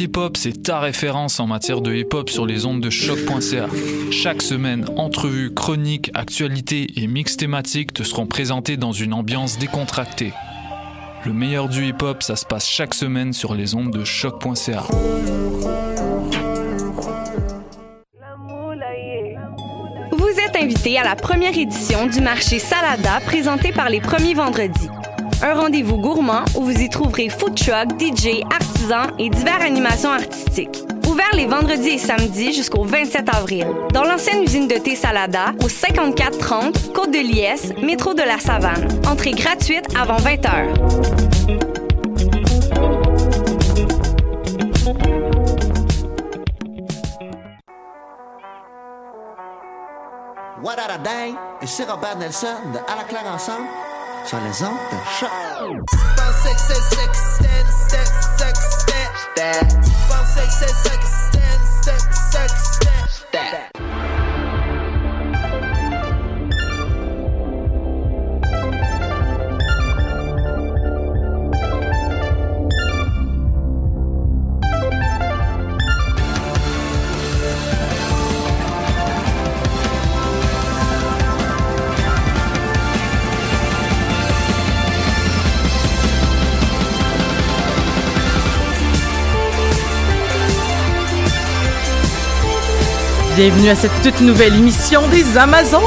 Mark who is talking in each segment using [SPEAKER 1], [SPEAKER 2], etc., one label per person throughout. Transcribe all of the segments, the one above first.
[SPEAKER 1] Pool Hip Hop, c'est ta référence en matière de hip hop sur les ondes de choc.ca. Chaque semaine, entrevues, chroniques, actualités et mix thématiques te seront présentés dans une ambiance décontractée. Le meilleur du hip hop, ça se passe chaque semaine sur les ondes de choc.ca.
[SPEAKER 2] Vous êtes invité à la première édition du marché Salada présenté par les premiers vendredis. Un rendez-vous gourmand où vous y trouverez food truck, DJ, et diverses animations artistiques. Ouvert les vendredis et samedis jusqu'au 27 avril. Dans l'ancienne usine de thé Salada, au 5430 Côte de Liesse, métro de la Savane. Entrée gratuite avant 20 h.
[SPEAKER 3] What a day? Robert Nelson de À la claire ensemble sur les ondes.
[SPEAKER 4] Bienvenue à cette toute nouvelle émission des Amazones.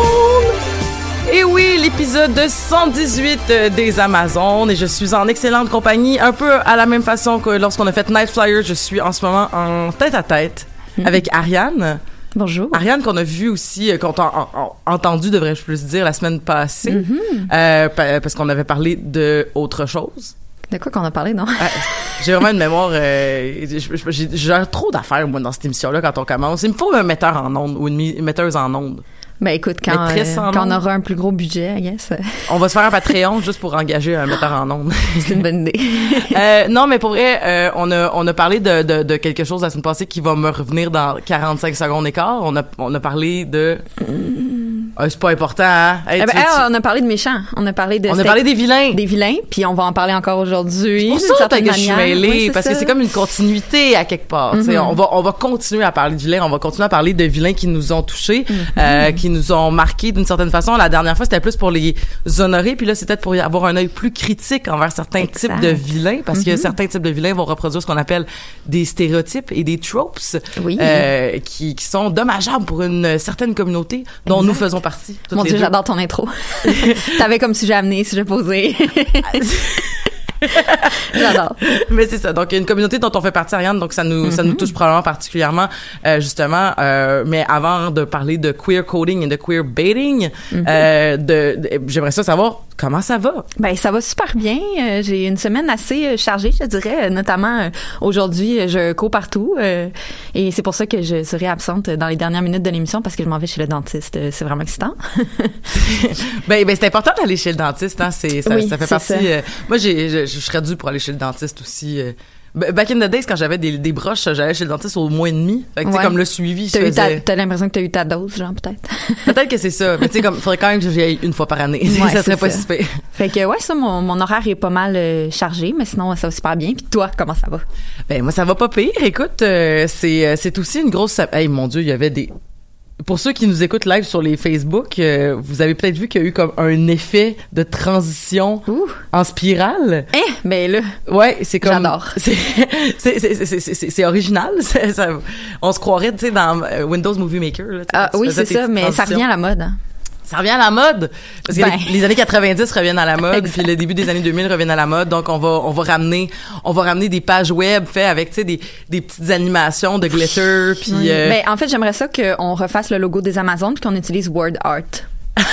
[SPEAKER 4] Et oui, l'épisode 118 euh, des Amazones et je suis en excellente compagnie, un peu à la même façon que lorsqu'on a fait Night Flyer, je suis en ce moment en tête à tête avec Ariane.
[SPEAKER 5] Bonjour.
[SPEAKER 4] Ariane qu'on a vu aussi, euh, qu'on a en- en- entendu, devrais-je plus dire, la semaine passée, euh, pa- parce qu'on avait parlé de autre chose.
[SPEAKER 5] De quoi qu'on a parlé, non?
[SPEAKER 4] Ah, j'ai vraiment une mémoire. euh, j'ai trop d'affaires, moi, dans cette émission-là, quand on commence. Il me faut un metteur en onde ou une, metteuse en onde.
[SPEAKER 5] Ben écoute, quand, euh,
[SPEAKER 4] en
[SPEAKER 5] quand on
[SPEAKER 4] ondes.
[SPEAKER 5] aura un plus gros budget, I guess,
[SPEAKER 4] On va se faire un Patreon juste pour engager un metteur en onde.
[SPEAKER 5] c'est une bonne idée.
[SPEAKER 4] Euh, non, mais pour vrai, euh, on a on a parlé de, de, de quelque chose la semaine passée qui va me revenir dans 45 secondes et quart. On a on a parlé de Euh, c'est pas important, hein? Hey,
[SPEAKER 5] Eh ben,
[SPEAKER 4] tu veux-
[SPEAKER 5] ah,
[SPEAKER 4] tu-
[SPEAKER 5] on a parlé de méchants. On a parlé de.
[SPEAKER 4] on a parlé des vilains.
[SPEAKER 5] des vilains, puis on va en parler encore aujourd'hui.
[SPEAKER 4] pour ça que je suis mêlée,
[SPEAKER 5] Oui,
[SPEAKER 4] parce
[SPEAKER 5] ça.
[SPEAKER 4] que c'est comme une continuité à quelque part. tu sais.
[SPEAKER 5] Mhm.
[SPEAKER 4] On va on va continuer à parler de vilains, on va continuer à parler de vilains qui nous ont touchés, euh, qui nous ont marqués d'une certaine façon. La dernière fois, c'était plus pour les honorer, puis là, c'est peut-être pour avoir un œil plus critique envers certains
[SPEAKER 5] Exact.
[SPEAKER 4] types de vilains, parce que
[SPEAKER 5] Mhm.
[SPEAKER 4] certains types de vilains vont reproduire ce qu'on appelle des stéréotypes et des tropes,
[SPEAKER 5] Oui.
[SPEAKER 4] euh, qui, qui sont dommageables pour une certaine communauté dont
[SPEAKER 5] Exact.
[SPEAKER 4] nous faisons partie. toutes
[SPEAKER 5] Mon Dieu, j'adore ton intro. T'avais comme sujet amené, sujet posé. j'adore.
[SPEAKER 4] Mais c'est ça. Donc, il y a une communauté dont on fait partie, Ariane, donc ça nous, ça nous touche probablement particulièrement, euh, justement. Euh, mais avant de parler de queer coding et de queer baiting, euh, de, de- j'aimerais ça savoir comment ça va?
[SPEAKER 5] Ben ça va super bien. Euh, J'ai une semaine assez euh, chargée, je dirais. Euh, Notamment euh, aujourd'hui, je cours partout euh, et c'est pour ça que je serai absente dans les dernières minutes de l'émission parce que je m'en vais chez le dentiste. C'est vraiment excitant.
[SPEAKER 4] Ben, ben c'est important d'aller chez le dentiste, hein. C'est, ça,
[SPEAKER 5] Oui,
[SPEAKER 4] ça fait partie.
[SPEAKER 5] ça.
[SPEAKER 4] moi, j'ai, je, je serais dû pour aller chez le dentiste aussi. Back in the days, quand j'avais des, des broches, j'allais chez le dentiste au mois et demi. Fait que,
[SPEAKER 5] Ouais.
[SPEAKER 4] comme le suivi,
[SPEAKER 5] T'as eu ta-
[SPEAKER 4] faisait-
[SPEAKER 5] t'as l'impression que t'as eu ta dose, genre peut-être.
[SPEAKER 4] Peut-être que c'est ça. Mais tu sais, comme, faudrait quand même que j'y aille une fois par année.
[SPEAKER 5] Ouais,
[SPEAKER 4] ça serait pas si pire.
[SPEAKER 5] Fait que ouais, ça, mon, mon horaire est pas mal euh, chargé, mais sinon ça va super bien. Puis toi, comment ça va?
[SPEAKER 4] Ben moi ça va pas pire. Écoute, euh, c'est euh, c'est aussi une grosse. Hey mon Dieu, il y avait des pour ceux qui nous écoutent live sur les Facebook, euh, vous avez peut-être vu qu'il y a eu comme un effet de transition
[SPEAKER 5] Ouh.
[SPEAKER 4] en spirale.
[SPEAKER 5] Eh, ben là,
[SPEAKER 4] Ouais, c'est comme.
[SPEAKER 5] J'adore.
[SPEAKER 4] C'est c'est- c'est- c'est- c'est- c'est original. Ça- on se croirait, tu sais, dans euh, Windows Movie Maker. là,
[SPEAKER 5] ah, oui, c'est ça, mais ça revient à la mode. hein.
[SPEAKER 4] Ça revient à la mode parce que
[SPEAKER 5] Ben.
[SPEAKER 4] les, les années 90 reviennent à la mode, puis le début des années 2000 reviennent à la mode. Donc on va on va ramener on va ramener des pages web faites avec tu sais des, des petites animations de glitter puis
[SPEAKER 5] Oui.
[SPEAKER 4] euh,
[SPEAKER 5] Ben, en fait, j'aimerais ça qu'on refasse le logo des Amazones puis qu'on utilise word art.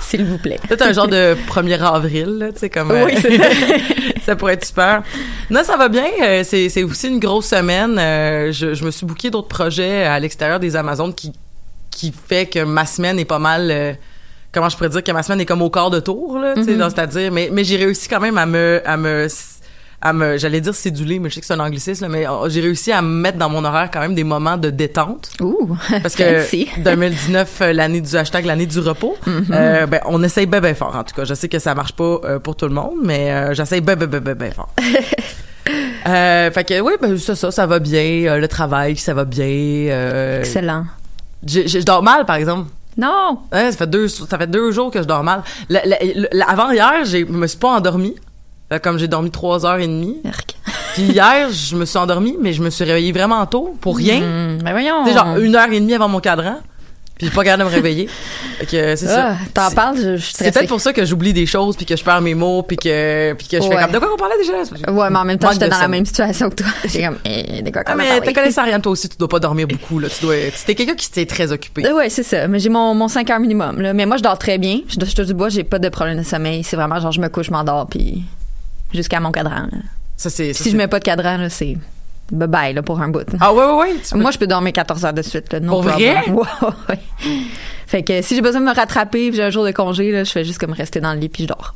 [SPEAKER 5] S'il vous plaît.
[SPEAKER 4] peut-être un genre de 1er avril là, tu sais comme euh,
[SPEAKER 5] Oui, c'est ça.
[SPEAKER 4] ça pourrait être super. Non, ça va bien. euh, c'est c'est aussi une grosse semaine. euh, je, je me suis booké d'autres projets à l'extérieur des Amazones qui qui fait que ma semaine est pas mal euh, comment je pourrais dire que ma semaine est comme au quart de tour là,
[SPEAKER 5] Mhm.
[SPEAKER 4] donc, c'est-à-dire mais mais j'ai réussi quand même à me à me à me j'allais dire céduler mais je sais que c'est un anglicisme là, mais euh, j'ai réussi à me mettre dans mon horaire quand même des moments de détente
[SPEAKER 5] Ouh,
[SPEAKER 4] parce que
[SPEAKER 5] fancy.
[SPEAKER 4] 2019 euh, l'année du hashtag l'année du repos euh, ben on essaye ben ben fort en tout cas je sais que ça marche pas euh, pour tout le monde mais euh, j'essaye ben ben ben ben ben fort fait que oui ben ça ça ça va bien le travail ça va bien
[SPEAKER 5] Excellent.
[SPEAKER 4] Je, dors mal par exemple
[SPEAKER 5] Non!
[SPEAKER 4] Ouais, ça fait deux ça fait deux jours que je dors mal avant hier je me suis pas endormi Euh, comme j'ai dormi trois heures et demie
[SPEAKER 5] Merc.
[SPEAKER 4] puis hier je me suis endormi mais je me suis réveillée vraiment tôt pour rien
[SPEAKER 5] ben voyons.
[SPEAKER 4] sais, genre une heure et demie avant mon cadran. Puis j'ai pas capable de me réveiller. Fait que euh, c'est ça.
[SPEAKER 5] Ah, T'en
[SPEAKER 4] C'est-
[SPEAKER 5] parles, je, je suis
[SPEAKER 4] C'est peut-être pour ça que j'oublie des choses puis que je perds mes mots puis que puis que je fais comme de quoi on parlait déjà?
[SPEAKER 5] Ouais, mais en même temps, j'étais dans la même situation que toi. J'ai comme, eh, de quoi
[SPEAKER 4] Ah mais t'es connaissant Ariane toi aussi tu dois pas dormir beaucoup là tu dois t'es quelqu'un qui s'est très occupé.
[SPEAKER 5] Euh, Ouais, c'est ça. Mais j'ai mon, mon 5 heures minimum. Là. Mais moi, je dors très bien. Je, je te du bois, j'ai pas de problème de sommeil. C'est vraiment genre, je me couche, je m'endors, puis jusqu'à mon cadran. là.
[SPEAKER 4] Ça c'est ça,
[SPEAKER 5] Si je mets pas de cadran, là, c'est bye bye là, pour un bout.
[SPEAKER 4] Ah ouais ouais ouais. tu peux-
[SPEAKER 5] Moi, je peux dormir 14 heures de suite. Là, no
[SPEAKER 4] Pour vrai?
[SPEAKER 5] Ouais, ouais. Fait que si j'ai besoin de me rattraper, j'ai un jour de congé, là, je fais juste comme rester dans le lit puis je dors.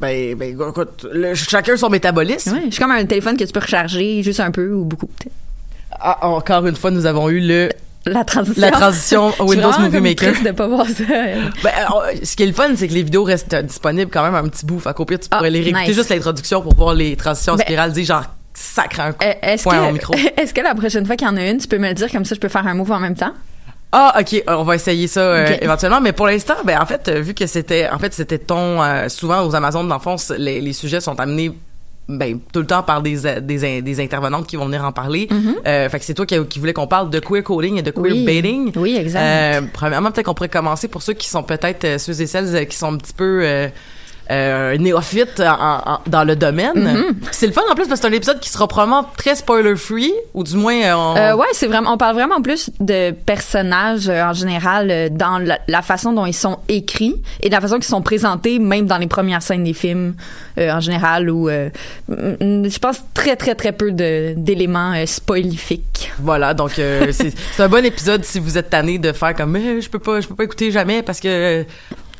[SPEAKER 4] Ben ben écoute le- chacun son métabolisme.
[SPEAKER 5] Ouais, je suis comme un téléphone que tu peux recharger juste un peu ou beaucoup. peut-être.
[SPEAKER 4] Ah, encore une fois nous avons eu le
[SPEAKER 5] La transition.
[SPEAKER 4] la transition Windows Movie Maker.
[SPEAKER 5] de pas voir ça.
[SPEAKER 4] Ben, ce qui est le fun, c'est que les vidéos restent euh, disponibles quand même un petit bout. Fait qu'au pire, tu
[SPEAKER 5] Ah,
[SPEAKER 4] pourrais les réécouter
[SPEAKER 5] nice.
[SPEAKER 4] juste l'introduction pour voir les transitions en
[SPEAKER 5] Ben,
[SPEAKER 4] spirale. Dis genre, sacre un coup.
[SPEAKER 5] Euh, Est-ce que,
[SPEAKER 4] micro.
[SPEAKER 5] est-ce que la prochaine fois qu'il y en a une, tu peux me le dire comme ça, je peux faire un move en même temps?
[SPEAKER 4] Ah, ok, euh, on va essayer ça euh, éventuellement. Mais pour l'instant, ben en fait, vu que c'était, en fait, c'était ton, euh, souvent aux Amazones d'enfance, les, les sujets sont amenés. Ben, tout le temps par des, des, in- des intervenantes qui vont venir en parler. Euh, fait que c'est toi qui, qui voulais qu'on parle de queer coding et de queer.
[SPEAKER 5] Oui.
[SPEAKER 4] baiting.
[SPEAKER 5] Oui, exact.
[SPEAKER 4] Euh, premièrement, peut-être qu'on pourrait commencer pour ceux qui sont peut-être euh, ceux et celles qui sont un petit peu euh, euh, néophytes en- en- dans le domaine.
[SPEAKER 5] Mm-hmm.
[SPEAKER 4] C'est le fun en plus parce que c'est un épisode qui sera probablement très spoiler free ou du moins euh, on...
[SPEAKER 5] Euh, ouais, c'est vraiment. On parle vraiment plus de personnages euh, en général euh, dans la, la façon dont ils sont écrits et de la façon qu'ils sont présentés, même dans les premières scènes des films euh, en général. Où euh, mm, mm, je pense très très très peu d'éléments euh, spoilifiques.
[SPEAKER 4] Voilà, donc euh, c'est un bon épisode si vous êtes tanné de faire comme je peux pas je peux pas écouter jamais parce que euh,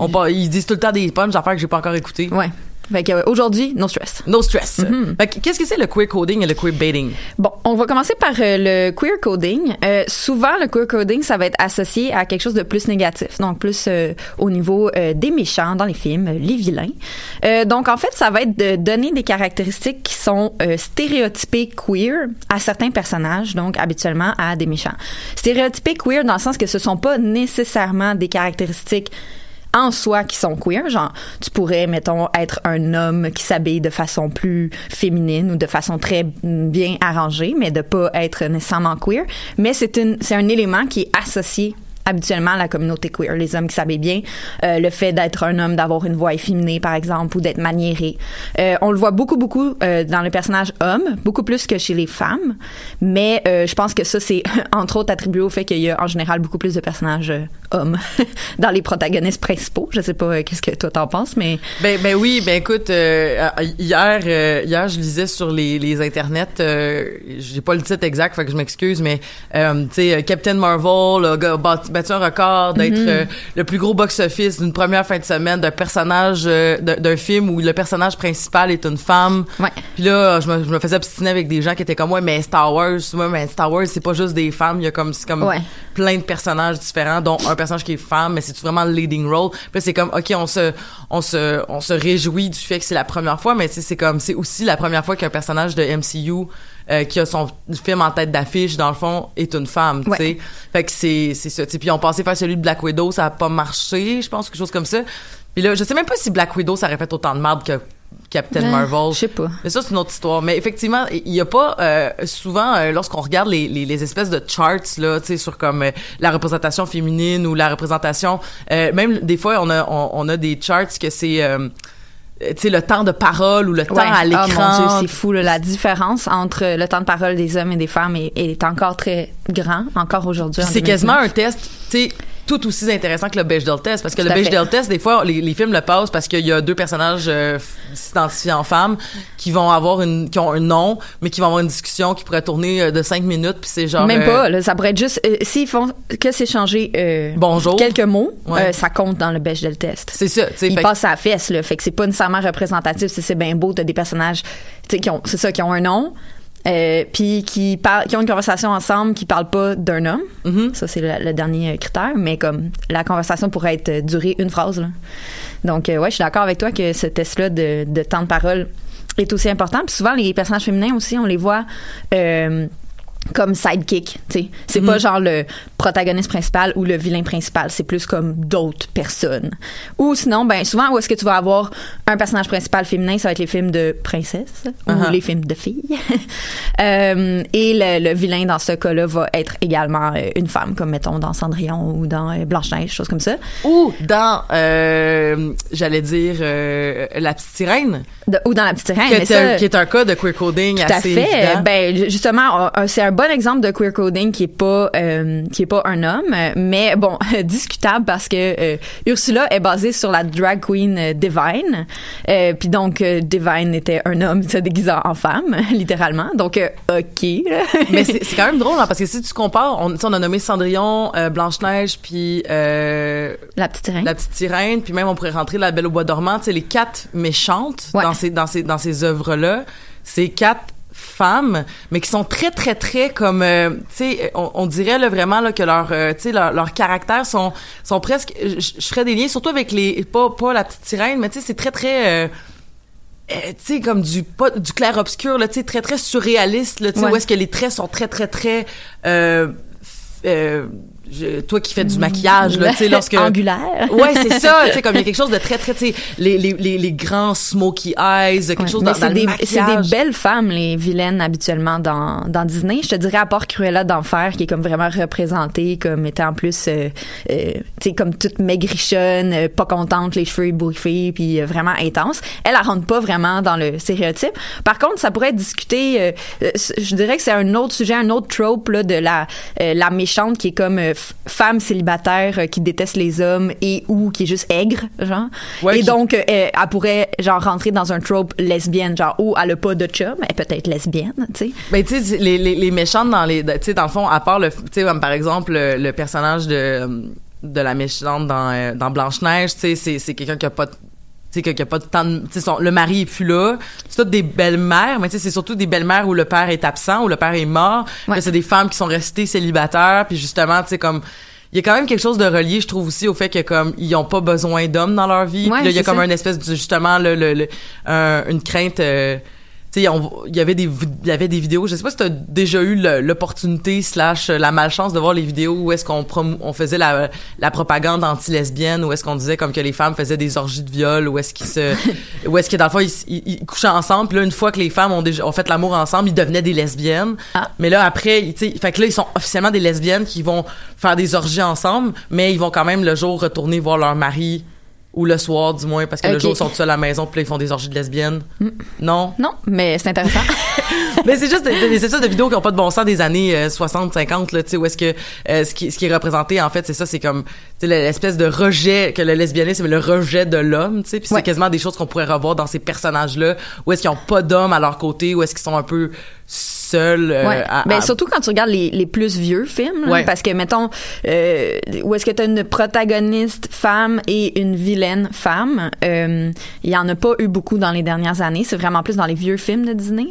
[SPEAKER 4] on par- ils disent tout le temps des punch d'affaires que j'ai pas encore écouté.
[SPEAKER 5] Ouais. Fait euh, aujourd'hui, no stress.
[SPEAKER 4] No stress. Fait que qu'est-ce que c'est le queer coding et le queer baiting?
[SPEAKER 5] Bon, on va commencer par euh, le queer coding. Euh, souvent, le queer coding, ça va être associé à quelque chose de plus négatif, donc plus euh, au niveau euh, des méchants dans les films, les vilains. Euh, donc, en fait, ça va être de donner des caractéristiques qui sont euh, stéréotypées queer à certains personnages, donc habituellement à des méchants. Stéréotypés queer dans le sens que ce sont pas nécessairement des caractéristiques en soi qui sont queer. Genre, tu pourrais, mettons, être un homme qui s'habille de façon plus féminine ou de façon très bien arrangée, mais de pas être nécessairement queer. Mais c'est une, c'est un élément qui est associé habituellement à la communauté queer, les hommes qui s'habillent bien, euh, le fait d'être un homme, d'avoir une voix efféminée par exemple, ou d'être maniéré. Euh, on le voit beaucoup beaucoup euh, dans les personnages hommes, beaucoup plus que chez les femmes, mais euh, je pense que ça c'est entre autres attribué au fait qu'il y a en général beaucoup plus de personnages euh, hommes dans les protagonistes principaux. Je sais pas euh, qu'est-ce que toi t'en penses, mais
[SPEAKER 4] Ben ben oui, ben écoute euh, euh, hier euh, hier je lisais sur les les internets euh, j'ai pas le titre exact fait que je m'excuse mais euh, tu sais Captain Marvel a battu un record d'être euh, le plus gros box-office d'une première fin de semaine d'un personnage d'un film où le personnage principal est une femme.
[SPEAKER 5] Ouais.
[SPEAKER 4] Puis là je me, je me faisais obstiner avec des gens qui étaient comme ouais mais Star Wars, ouais mais Star Wars c'est pas juste des femmes, il y a comme c'est comme
[SPEAKER 5] Ouais.
[SPEAKER 4] Plein de personnages différents dont un personnage qui est femme mais c'est vraiment le leading role? Puis c'est comme ok on se on se on se réjouit du fait que c'est la première fois mais c'est comme c'est aussi la première fois qu'un personnage de MCU euh, qui a son film en tête d'affiche dans le fond est une femme, tu
[SPEAKER 5] Ouais.
[SPEAKER 4] sais. Fait que c'est c'est ça. Puis on pensait faire celui de Black Widow, ça a pas marché, je pense quelque chose comme ça. Puis là, je sais même pas si Black Widow ça aurait fait autant de merde que Captain
[SPEAKER 5] Ouais,
[SPEAKER 4] Marvel.
[SPEAKER 5] je sais pas.
[SPEAKER 4] Mais ça, c'est une autre histoire. Mais effectivement, il y a pas euh, souvent euh, lorsqu'on regarde les, les, les espèces de charts là, tu sais, sur comme euh, la représentation féminine ou la représentation, euh, même des fois on a on, on a des charts que c'est euh, tu sais le temps de parole ou le temps à
[SPEAKER 5] Oh
[SPEAKER 4] l'écran.
[SPEAKER 5] mon Dieu, c'est fou. là. La différence entre le temps de parole des hommes et des femmes est, est encore très grand, encore aujourd'hui.
[SPEAKER 4] C'est quasiment
[SPEAKER 5] 2019.
[SPEAKER 4] un test, tu sais, tout aussi intéressant que le Bechdel test parce que le. Bechdel test des fois les, les films le passent parce qu'il y a deux personnages euh, s'identifiant en femmes qui vont avoir une qui ont un nom mais qui vont avoir une discussion qui pourrait tourner euh, de cinq minutes puis c'est genre
[SPEAKER 5] Même
[SPEAKER 4] euh,
[SPEAKER 5] pas, là, ça pourrait être juste euh, s'ils font que s'échanger
[SPEAKER 4] Bonjour.
[SPEAKER 5] quelques mots,
[SPEAKER 4] Ouais.
[SPEAKER 5] ça compte dans le Bechdel test.
[SPEAKER 4] c'est ça tu sais
[SPEAKER 5] Il
[SPEAKER 4] fait que-
[SPEAKER 5] passe à la fesse, là. Fait que c'est pas nécessairement représentatif. Si c'est bien beau, t'as des personnages, qui ont, c'est ça, qui ont un nom, euh, puis qui parlent, qui ont une conversation ensemble, qui parlent pas d'un homme.
[SPEAKER 4] Mhm.
[SPEAKER 5] Ça, c'est le, le dernier euh, critère. Mais comme la conversation pourrait être durer une phrase, là. Donc, euh, ouais, je suis d'accord avec toi que ce test-là de, de temps de parole est aussi important. Puis souvent, les personnages féminins aussi, on les voit. euh, comme sidekick, tu sais. C'est pas genre le protagoniste principal ou le vilain principal, c'est plus comme d'autres personnes. Ou sinon, ben souvent où est-ce que tu vas avoir un personnage principal féminin, ça va être les films de princesses ou
[SPEAKER 4] Uh-huh.
[SPEAKER 5] les films de filles. Euh, et le, le vilain dans ce cas-là va être également euh, une femme, comme mettons dans Cendrillon ou dans euh, Blanche-Neige, choses comme ça.
[SPEAKER 4] ou dans euh, j'allais dire euh, la petite sirène
[SPEAKER 5] De- ou dans La Petite Sirène.
[SPEAKER 4] qui,
[SPEAKER 5] mais
[SPEAKER 4] est
[SPEAKER 5] ça-
[SPEAKER 4] un, qui est un cas de queer coding
[SPEAKER 5] Tout à
[SPEAKER 4] assez
[SPEAKER 5] fait.
[SPEAKER 4] évident.
[SPEAKER 5] Ben justement, c'est un bon exemple de queer coding qui est pas euh, qui est pas un homme, mais bon discutable parce que euh, Ursula est basée sur la drag queen euh, Divine, euh, puis donc euh, Divine était un homme se déguisant en femme littéralement. Donc ok.
[SPEAKER 4] mais c'est c'est quand même drôle hein, parce que si tu compares on, on a nommé Cendrillon Blanche Neige puis euh,
[SPEAKER 5] la petite sirène.
[SPEAKER 4] la petite sirène puis même on pourrait rentrer la Belle au bois dormant tu sais les quatre méchantes
[SPEAKER 5] Ouais.
[SPEAKER 4] dans ces dans ces dans ces œuvres là c'est quatre femmes mais qui sont très très très comme euh, tu sais on, on dirait là, vraiment là que leur euh, tu sais leur, leur caractère sont sont presque je, ferais des liens surtout avec les pas pas la petite sirène mais tu sais c'est très très euh, euh, tu sais comme du pas du clair obscur là tu sais très très surréaliste là tu sais
[SPEAKER 5] Ouais.
[SPEAKER 4] où est-ce que les traits sont très très très euh, euh, je- toi qui fais du maquillage là tu sais lorsque
[SPEAKER 5] angulaire.
[SPEAKER 4] Ouais, c'est ça, tu sais comme il y a quelque chose de très très tu sais les, les les les grands smoky eyes, quelque
[SPEAKER 5] Ouais.
[SPEAKER 4] chose dans, dans
[SPEAKER 5] c'est
[SPEAKER 4] le
[SPEAKER 5] des,
[SPEAKER 4] maquillage.
[SPEAKER 5] c'est des belles femmes, les vilaines, habituellement, dans, dans Disney. Je te dirais, à part Cruella d'Enfer, qui est comme vraiment représentée comme étant en plus, euh, euh, tu sais, comme toute maigrichonne, euh, pas contente, les cheveux ébouriffés, puis euh, vraiment intense. Elle, elle rentre pas vraiment dans le stéréotype. Par contre, ça pourrait être discuté, euh, euh, je dirais que c'est un autre sujet, un autre trope, là, de la, euh, la méchante qui est comme femme célibataire euh, qui déteste les hommes et ou qui est juste aigre, genre.
[SPEAKER 4] Ouais,
[SPEAKER 5] et
[SPEAKER 4] qui-
[SPEAKER 5] donc, euh, elle, elle pourrait, genre, rentrer dans un trope lesbienne, genre, ou elle a pas de chum, elle est peut-être lesbienne, tu sais.
[SPEAKER 4] Ben tu sais les, les les méchantes dans les tu sais dans le fond à part le tu sais comme par exemple le, le personnage de de la méchante dans euh, dans Blanche Neige tu sais c'est c'est quelqu'un qui a pas de- tu sais, qui a pas de temps de, tu sais, son- le mari est plus là. C'est toutes des belles-mères, mais tu sais, c'est surtout des belles-mères où le père est absent, où le père est mort.
[SPEAKER 5] Ouais.
[SPEAKER 4] C'est des femmes qui sont restées célibataires, puis justement, tu sais, comme, il y a quand même quelque chose de relié, je trouve aussi, au fait que, comme, ils ont pas besoin d'hommes dans leur vie.
[SPEAKER 5] Ouais,
[SPEAKER 4] Puis là, il y a comme
[SPEAKER 5] ça.
[SPEAKER 4] une espèce de, justement, le, le, le- un- une crainte, euh, il y avait des y avait des vidéos je sais pas si t'as déjà eu l'opportunité slash euh, la malchance de voir les vidéos où est-ce qu'on on faisait la, la propagande anti-lesbienne où est-ce qu'on disait comme que les femmes faisaient des orgies de viol où est-ce qu'ils se où est-ce que dans le fond ils, s- ils- ils couchaient ensemble puis là une fois que les femmes ont déjà ont fait l'amour ensemble ils devenaient des lesbiennes
[SPEAKER 5] Ah.
[SPEAKER 4] mais là après tu sais fait que là ils sont officiellement des lesbiennes qui vont faire des orgies ensemble mais ils vont quand même le jour retourner voir leur mari ou le soir du moins parce que le jour ils sont seuls à la maison puis là ils font des orgies de lesbiennes. Non?
[SPEAKER 5] Non, mais c'est intéressant.
[SPEAKER 4] mais c'est juste des, des espèces de vidéos qui ont pas de bon sens des années euh, 60 50 là tu sais où est-ce que euh, ce qui ce qui est représenté en fait c'est ça c'est comme l'espèce de rejet que le lesbianisme est le rejet de l'homme tu sais puis
[SPEAKER 5] Ouais.
[SPEAKER 4] c'est quasiment des choses qu'on pourrait revoir dans ces personnages là où est-ce qu'ils ont pas d'hommes à leur côté où est-ce qu'ils sont un peu seuls euh,
[SPEAKER 5] Ouais.
[SPEAKER 4] à-
[SPEAKER 5] ben, surtout quand tu regardes les, les plus vieux films, parce que mettons, euh, où est-ce que tu as une protagoniste femme et une vilaine femme, euh, il y en a pas eu beaucoup dans les dernières années. C'est vraiment plus dans les vieux films de Disney.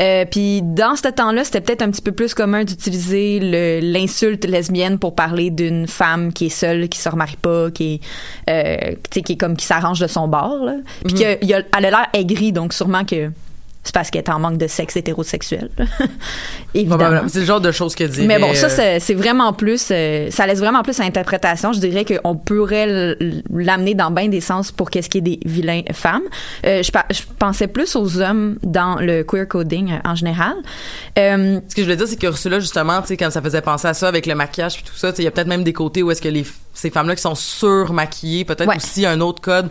[SPEAKER 5] Euh, Puis dans ce temps-là, c'était peut-être un petit peu plus commun d'utiliser le- l'insulte lesbienne pour parler d'une femme qui est seule, qui se remarie pas, qui est, euh, qui est comme qui s'arrange de son bord. Là. Puis
[SPEAKER 4] Mm-hmm.
[SPEAKER 5] que il y a- elle a l'air aigrie, donc sûrement que c'est parce qu'elle est en manque de sexe hétérosexuel. Évidemment.
[SPEAKER 4] C'est le genre de choses que dit.
[SPEAKER 5] Mais bon, ça, c'est c'est vraiment plus, euh, ça laisse vraiment plus à l'interprétation. Je dirais qu'on pourrait l'amener dans bien des sens pour qu'est-ce qui est des vilains femmes. Euh, je, pensais plus aux hommes dans le queer coding euh, en général. Euh,
[SPEAKER 4] Ce que je voulais dire, c'est que Ursula, justement, tu sais, quand ça faisait penser à ça avec le maquillage puis tout ça, il y a peut-être même des côtés où est-ce que les, ces femmes-là qui sont surmaquillées, peut-être
[SPEAKER 5] Ouais.
[SPEAKER 4] aussi un autre code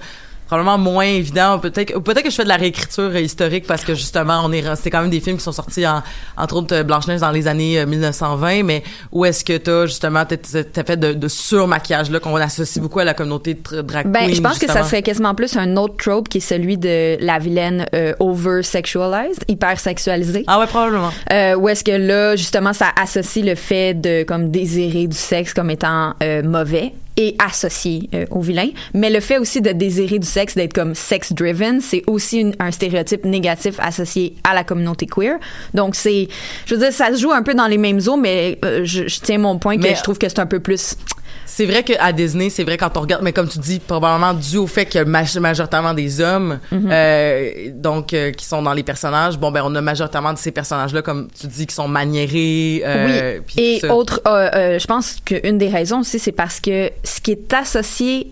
[SPEAKER 4] probablement moins évident. Peut-être que je fais de la réécriture euh, historique parce que justement on est c'est quand même des films qui sont sortis en, entre autres euh, Blanche-Neige dans les années euh, 1920 mais où est-ce que t'as justement t'as, fait de, de surmaquillage là qu'on associe beaucoup à la communauté de drag
[SPEAKER 5] Ben,
[SPEAKER 4] queen,
[SPEAKER 5] je pense que ça serait quasiment plus un autre trope qui est celui de la vilaine euh, over-sexualized, hyper-sexualisée.
[SPEAKER 4] ah ouais probablement.
[SPEAKER 5] Euh, où est-ce que là, justement, ça associe le fait de comme désirer du sexe comme étant euh, mauvais et associé euh, au vilain, mais le fait aussi de désirer du sexe, d'être comme sex-driven, c'est aussi une- un stéréotype négatif associé à la communauté queer. Donc c'est, je veux dire, ça se joue un peu dans les mêmes eaux, mais euh, je, je tiens mon point que
[SPEAKER 4] Mais-
[SPEAKER 5] je trouve que c'est un peu plus
[SPEAKER 4] C'est vrai qu'à Disney, c'est vrai quand on regarde, mais comme tu dis, probablement dû au fait qu'il y a maj- majoritairement des hommes,
[SPEAKER 5] Mhm.
[SPEAKER 4] euh, donc euh, qui sont dans les personnages. Bon, ben on a majoritairement de ces personnages-là, comme tu dis, qui sont maniérés. Euh,
[SPEAKER 5] oui. Et autre, euh, euh, je pense qu'une des raisons aussi, c'est parce que ce qui est associé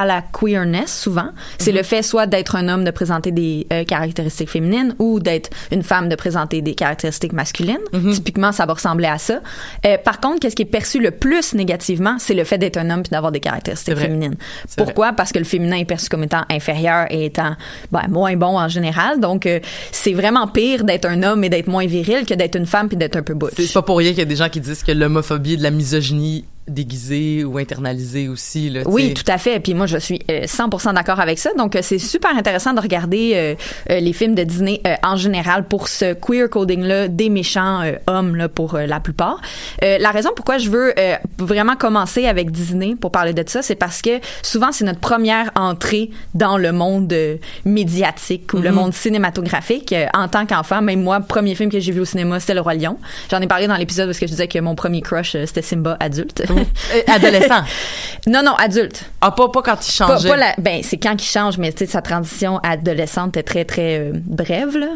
[SPEAKER 5] à la queerness souvent, c'est
[SPEAKER 4] Mhm.
[SPEAKER 5] le fait soit d'être un homme de présenter des euh, caractéristiques féminines ou d'être une femme de présenter des caractéristiques masculines.
[SPEAKER 4] Mhm.
[SPEAKER 5] Typiquement, ça va ressembler à ça. Euh, par contre, qu'est-ce qui est perçu le plus négativement, c'est le fait d'être un homme puis d'avoir des caractéristiques féminines. Pourquoi? Parce que le féminin est perçu comme étant inférieur et étant ben, moins bon en général. Donc, euh, c'est vraiment pire d'être un homme et d'être moins viril que d'être une femme puis d'être un peu butch.
[SPEAKER 4] C'est pas pour rien qu'il y a des gens qui disent que l'homophobie de la misogynie déguisée ou internalisée aussi. Là,
[SPEAKER 5] Oui, tout à fait. Puis moi, je suis euh, 100% d'accord avec ça. Donc, euh, c'est super intéressant de regarder euh, euh, les films de Disney euh, en général pour ce queer coding-là des méchants euh, hommes, là, pour euh, la plupart. Euh, la raison pourquoi je veux euh, vraiment commencer avec Disney pour parler de ça, c'est parce que souvent, c'est notre première entrée dans le monde euh, médiatique ou le monde cinématographique. Euh, en tant qu'enfant, même moi, premier film que j'ai vu au cinéma, c'était Le Roi Lion. J'en ai parlé dans l'épisode parce que je disais que mon premier crush, euh, c'était Simba adulte.
[SPEAKER 4] Euh, adolescent.
[SPEAKER 5] non, non, adulte.
[SPEAKER 4] ah, pas, pas quand il
[SPEAKER 5] Pas,
[SPEAKER 4] changeait.
[SPEAKER 5] pas la- ben, c'est quand il change, mais tu sais, sa transition adolescente est très, très euh, brève, là.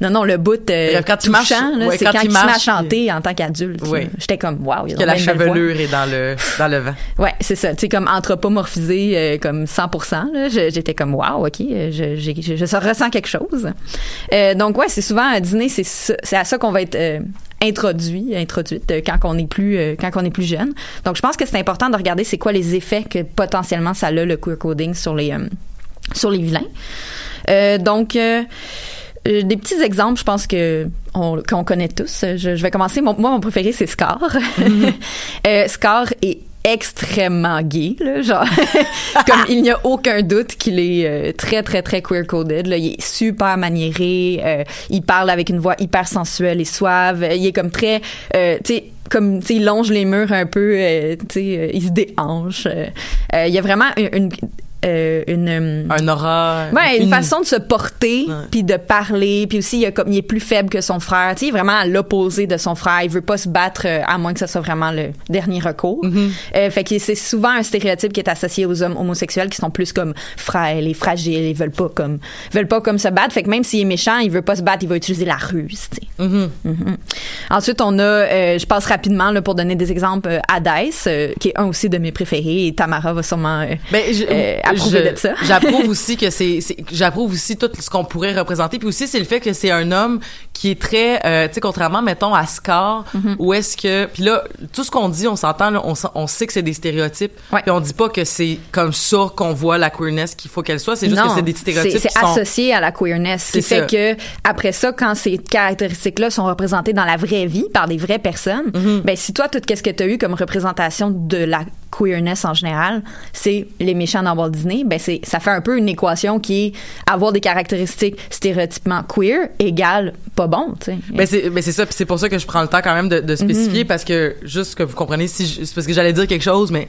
[SPEAKER 5] Non, non, le bout euh,
[SPEAKER 4] Bref, quand il marche-
[SPEAKER 5] touchant, là,
[SPEAKER 4] ouais,
[SPEAKER 5] c'est
[SPEAKER 4] quand
[SPEAKER 5] quand,
[SPEAKER 4] il
[SPEAKER 5] il se met à
[SPEAKER 4] marche,
[SPEAKER 5] chanter en tant qu'adulte.
[SPEAKER 4] Oui.
[SPEAKER 5] J'étais comme, waouh, il a
[SPEAKER 4] que la chevelure est dans le, dans le vent.
[SPEAKER 5] Ouais, c'est ça. Tu sais, comme anthropomorphisé, euh, comme 100%. Là, Je- j'étais comme, waouh, ok, euh, je, je, je ressens quelque chose. Donc ouais, c'est souvent à dîner, c'est c'est à ça qu'on va être introduit, introduite euh, quand on est plus euh, quand on est plus jeune. Donc je pense que c'est important de regarder c'est quoi les effets que potentiellement ça a le queer coding sur les euh, sur les vilains. Donc des petits exemples, je pense que on, qu'on connaît tous. Je, vais commencer. Moi, mon préféré, c'est Scar. Euh, Scar est extrêmement gay, là, genre comme il n'y a aucun doute qu'il est euh, très très très queer coded. Là, il est super maniéré, euh, il parle avec une voix hyper sensuelle et suave. Il est comme très, euh, tu sais comme tu sais longe les murs un peu euh, tu sais euh, il se déhanche il y a vraiment une, euh, une, euh,
[SPEAKER 4] Un aura.
[SPEAKER 5] Ouais, une, façon de se porter, puis de parler, puis aussi il, a comme, il est plus faible que son frère, tu sais, vraiment à l'opposé de son frère. Il veut pas se battre euh, à moins que ce soit vraiment le dernier recours.
[SPEAKER 4] Mm-hmm.
[SPEAKER 5] Euh, fait que c'est souvent un stéréotype qui est associé aux hommes homosexuels qui sont plus comme frêles et fragiles, ils veulent pas comme veulent pas comme se battre. Fait que même s'il est méchant, il veut pas se battre, il va utiliser la ruse, tu sais.
[SPEAKER 4] Mm-hmm.
[SPEAKER 5] Mhm. Ensuite, on a, je passe rapidement là, pour donner des exemples, euh, qui est un aussi de mes préférés, et Tamara va sûrement
[SPEAKER 4] Ben, je-
[SPEAKER 5] approuver
[SPEAKER 4] je-
[SPEAKER 5] de ça.
[SPEAKER 4] J'approuve aussi que c'est, j'approuve aussi tout ce qu'on pourrait représenter. Puis aussi, c'est le fait que c'est un homme qui est très, euh, tu sais, contrairement, mettons, à Scar,
[SPEAKER 5] Mm-hmm.
[SPEAKER 4] où est-ce que, puis là, tout ce qu'on dit, on s'entend, là, on, on sait que c'est des stéréotypes.
[SPEAKER 5] Ouais.
[SPEAKER 4] Puis on dit pas que c'est comme ça qu'on voit la queerness qu'il faut qu'elle soit. C'est juste
[SPEAKER 5] Non,
[SPEAKER 4] que c'est des stéréotypes
[SPEAKER 5] C'est
[SPEAKER 4] sont.
[SPEAKER 5] associé à la queerness. Ce qui fait que, après ça, quand ces caractéristiques-là sont représentées dans la vraie vie par des vraies personnes,
[SPEAKER 4] Mm-hmm.
[SPEAKER 5] ben, si toi, tout ce que tu as eu comme représentation de la queerness en général, c'est les méchants dans Walt Disney, ben, c'est, ça fait un peu une équation qui est avoir des caractéristiques stéréotypement queer égale pas bon, tu sais.
[SPEAKER 4] Ben c'est ben c'est ça puis c'est pour ça que je prends le temps quand même de, de spécifier
[SPEAKER 5] Mm-hmm.
[SPEAKER 4] parce que juste que vous compreniez si c'est parce que j'allais dire quelque chose mais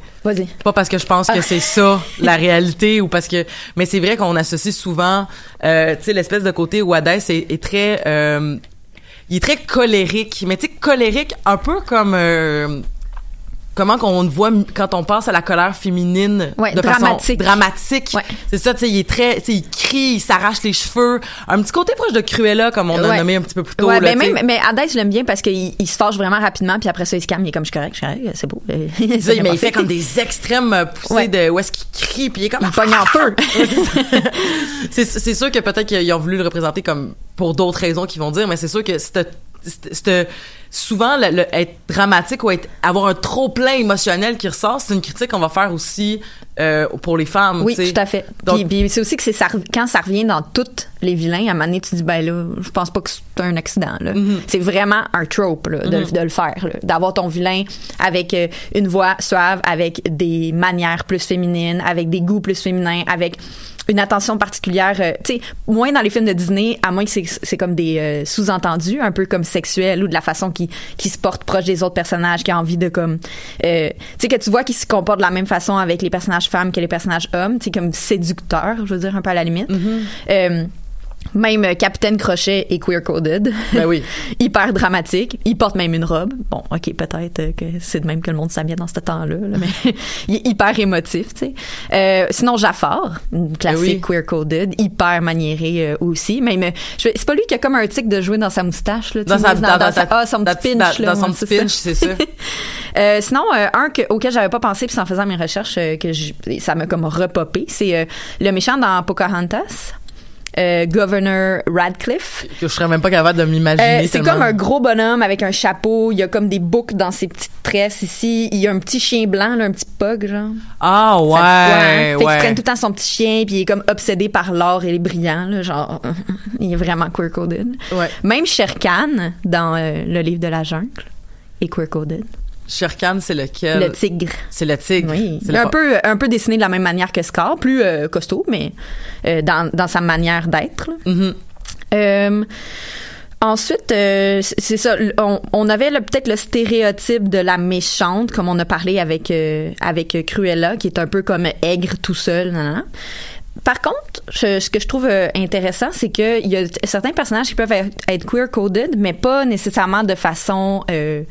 [SPEAKER 4] pas parce que je pense que c'est ça la réalité ou parce que mais c'est vrai qu'on associe souvent euh, tu sais l'espèce de côté où Hades est, est très euh, il est très colérique mais tu sais colérique un peu comme euh, comment qu'on le voit quand on pense à la colère féminine
[SPEAKER 5] Ouais,
[SPEAKER 4] de
[SPEAKER 5] dramatique.
[SPEAKER 4] façon dramatique.
[SPEAKER 5] Ouais.
[SPEAKER 4] C'est ça, tu sais, il est très, tu sais, il crie, il s'arrache les cheveux. Un petit côté proche de Cruella, comme on a
[SPEAKER 5] Ouais.
[SPEAKER 4] nommé un petit peu plus tôt.
[SPEAKER 5] Ouais,
[SPEAKER 4] là,
[SPEAKER 5] ben même, mais Adès, je l'aime bien parce qu'il il se fâche vraiment rapidement, puis après ça, il se calme, il est comme, je suis correct, je suis correct, c'est beau. Euh,
[SPEAKER 4] ça, mais il
[SPEAKER 5] passé.
[SPEAKER 4] fait comme des extrêmes euh, poussées
[SPEAKER 5] Ouais.
[SPEAKER 4] de où est-ce qu'il crie, puis il est comme
[SPEAKER 5] Il pogne en feu.
[SPEAKER 4] c'est c'est sûr que peut-être qu'ils ont voulu le représenter comme pour d'autres raisons qu'ils vont dire, mais c'est sûr que c'était c'était- souvent le, le- être dramatique ou être avoir un trop plein émotionnel qui ressort, c'est une critique qu'on va faire aussi euh, pour les femmes.
[SPEAKER 5] Oui, tout à fait.
[SPEAKER 4] Donc-
[SPEAKER 5] puis, puis c'est aussi que c'est ça, quand ça revient dans toutes les vilains, à un moment donné, tu dis, ben là, je pense pas que c'est un accident. là.
[SPEAKER 4] Mm-hmm.
[SPEAKER 5] C'est vraiment un trope là, de, de le faire, là. d'avoir ton vilain avec euh, une voix suave, avec des manières plus féminines, avec des goûts plus féminins, avec une attention particulière, euh, tu sais, moins dans les films de Disney, à moins que c'est, c'est comme des euh, sous-entendus, un peu comme sexuels ou de la façon qui qui se porte proche des autres personnages, qui a envie de comme, euh, tu sais, que tu vois qu'ils se comportent de la même façon avec les personnages femmes que les personnages hommes, tu sais, comme séducteurs, je veux dire, un peu à la limite. Euh, même euh, Capitaine Crochet est queer-coded.
[SPEAKER 4] Ben oui.
[SPEAKER 5] Hyper dramatique. Il porte même une robe. Bon, OK, peut-être euh, que c'est de même que le monde s'habille dans ce temps-là, là, mais il est hyper émotif, tu sais. Euh, sinon, Jafar, une classique
[SPEAKER 4] oui.
[SPEAKER 5] queer-coded, hyper maniéré euh, aussi. Même, je- c'est pas lui qui a comme un tic de jouer dans sa moustache, là.
[SPEAKER 4] Dans sa,
[SPEAKER 5] dans,
[SPEAKER 4] dans,
[SPEAKER 5] dans sa- ah, son petit pinch, là.
[SPEAKER 4] dans son petit pinch, c'est ça.
[SPEAKER 5] Euh, sinon, un que, auquel j'avais pas pensé, puis en faisant mes recherches, que ça m'a comme repopé, c'est euh, le méchant dans Pocahontas, euh, Governor Radcliffe.
[SPEAKER 4] Je serais même pas capable de m'imaginer.
[SPEAKER 5] Euh, c'est comme un gros bonhomme avec un chapeau. Il y a comme des boucles dans ses petites tresses ici. Il y a un petit chien blanc, là, un petit pug, genre.
[SPEAKER 4] Ah
[SPEAKER 5] quoi, hein?
[SPEAKER 4] ouais,
[SPEAKER 5] Fait
[SPEAKER 4] ouais.
[SPEAKER 5] traîne tout le temps son petit chien, puis il est comme obsédé par l'or et les brillants, là, genre. il est vraiment queer-coded.
[SPEAKER 4] Ouais.
[SPEAKER 5] Même Sher Khan, dans euh, le livre de la jungle, est queer-coded.
[SPEAKER 4] Shere Khan, c'est lequel?
[SPEAKER 5] Le tigre.
[SPEAKER 4] C'est le tigre.
[SPEAKER 5] Oui,
[SPEAKER 4] le
[SPEAKER 5] un peu, un peu dessiné de la même manière que Scar, plus euh, costaud, mais euh, dans, dans sa manière d'être.
[SPEAKER 4] Mhm.
[SPEAKER 5] Euh, ensuite, euh, c'est ça. On, on avait peut-être le stéréotype de la méchante, comme on a parlé avec euh, avec Cruella, qui est un peu comme aigre tout seul. nan, nan, nan. Par contre, je- ce que je trouve intéressant, c'est que il y a certains personnages qui peuvent être, être queer-coded, mais pas nécessairement de façon euh,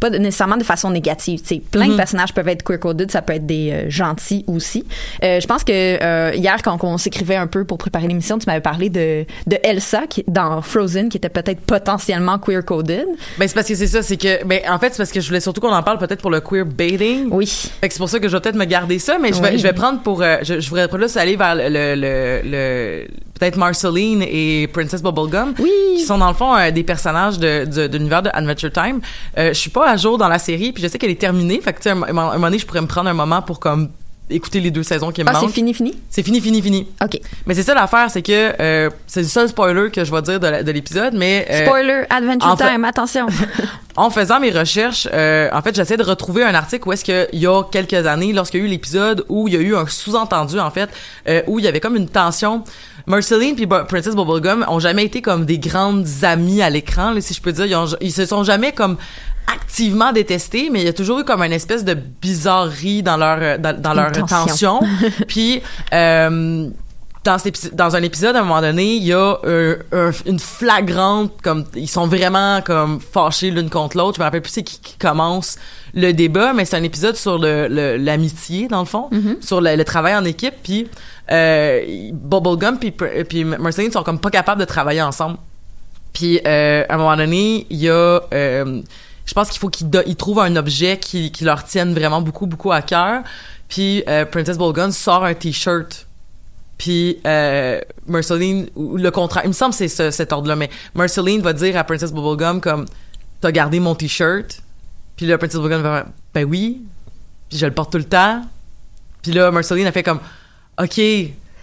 [SPEAKER 5] pas nécessairement de façon négative. Tu sais, plein de personnages peuvent être queer-coded, ça peut être des euh, gentils aussi. Euh, je pense que euh, hier, quand on s'écrivait un peu pour préparer l'émission, tu m'avais parlé de, de Elsa qui, dans Frozen, qui était peut-être potentiellement queer-coded.
[SPEAKER 4] Ben c'est parce que c'est ça, c'est que ben en fait c'est parce que je voulais surtout qu'on en parle peut-être pour le queer baiting.
[SPEAKER 5] Oui.
[SPEAKER 4] C'est pour ça que je vais peut-être me garder ça, mais je vais
[SPEAKER 5] Oui.
[SPEAKER 4] je vais prendre pour je, je voudrais plus aller vers le le, le, le- peut-être Marceline et Princess Bubblegum
[SPEAKER 5] Oui.
[SPEAKER 4] qui sont dans le fond euh, des personnages de, de, de l'univers de Adventure Time. Euh, je suis pas à jour dans la série, puis je sais qu'elle est terminée, fait que tu sais un, un moment donné je pourrais me prendre un moment pour comme écouter les deux saisons qui me
[SPEAKER 5] Ah, c'est
[SPEAKER 4] manquent.
[SPEAKER 5] fini, fini?
[SPEAKER 4] C'est fini, fini, fini.
[SPEAKER 5] OK.
[SPEAKER 4] Mais c'est ça l'affaire, c'est que euh, c'est le seul spoiler que je vais dire de, l'épisode, mais euh,
[SPEAKER 5] Spoiler, Adventure Time, attention.
[SPEAKER 4] en faisant mes recherches, euh, en fait, j'essaie de retrouver un article où est-ce qu'il y a quelques années, lorsqu'il y a eu l'épisode où il y a eu un sous-entendu, en fait, où il y avait comme une tension. Marceline puis Princess Bubblegum ont jamais été comme des grandes amies à l'écran, si je peux dire. Ils, ont- ils se sont jamais comme activement détestés, mais il y a toujours eu comme une espèce de bizarrerie dans leur euh, dans, dans leur
[SPEAKER 5] tension.
[SPEAKER 4] tension. puis euh, dans, cet épi- dans un épisode, à un moment donné, il y a euh, un- une flagrante, comme ils sont vraiment comme fâchés l'une contre l'autre. Je me rappelle plus c'est qui, qui commence le débat, mais c'est un épisode sur le le- l'amitié dans le fond, sur le, le travail en équipe. Puis euh, Bubblegum puis puis Marceline sont comme pas capables de travailler ensemble. Puis euh, à un moment donné, il y a euh, je pense qu'il faut qu'ils ils trouvent un objet qui, qui leur tienne vraiment beaucoup beaucoup à cœur. Puis euh, Princess Bubblegum sort un t-shirt. Puis euh, Marceline ou le contraire, il me semble c'est ce- cet ordre-là, mais Marceline va dire à Princess Bubblegum comme t'as gardé mon t-shirt. Puis là Princess Bubblegum va faire ben oui. Puis je le porte tout le temps. Puis là Marceline a fait comme OK.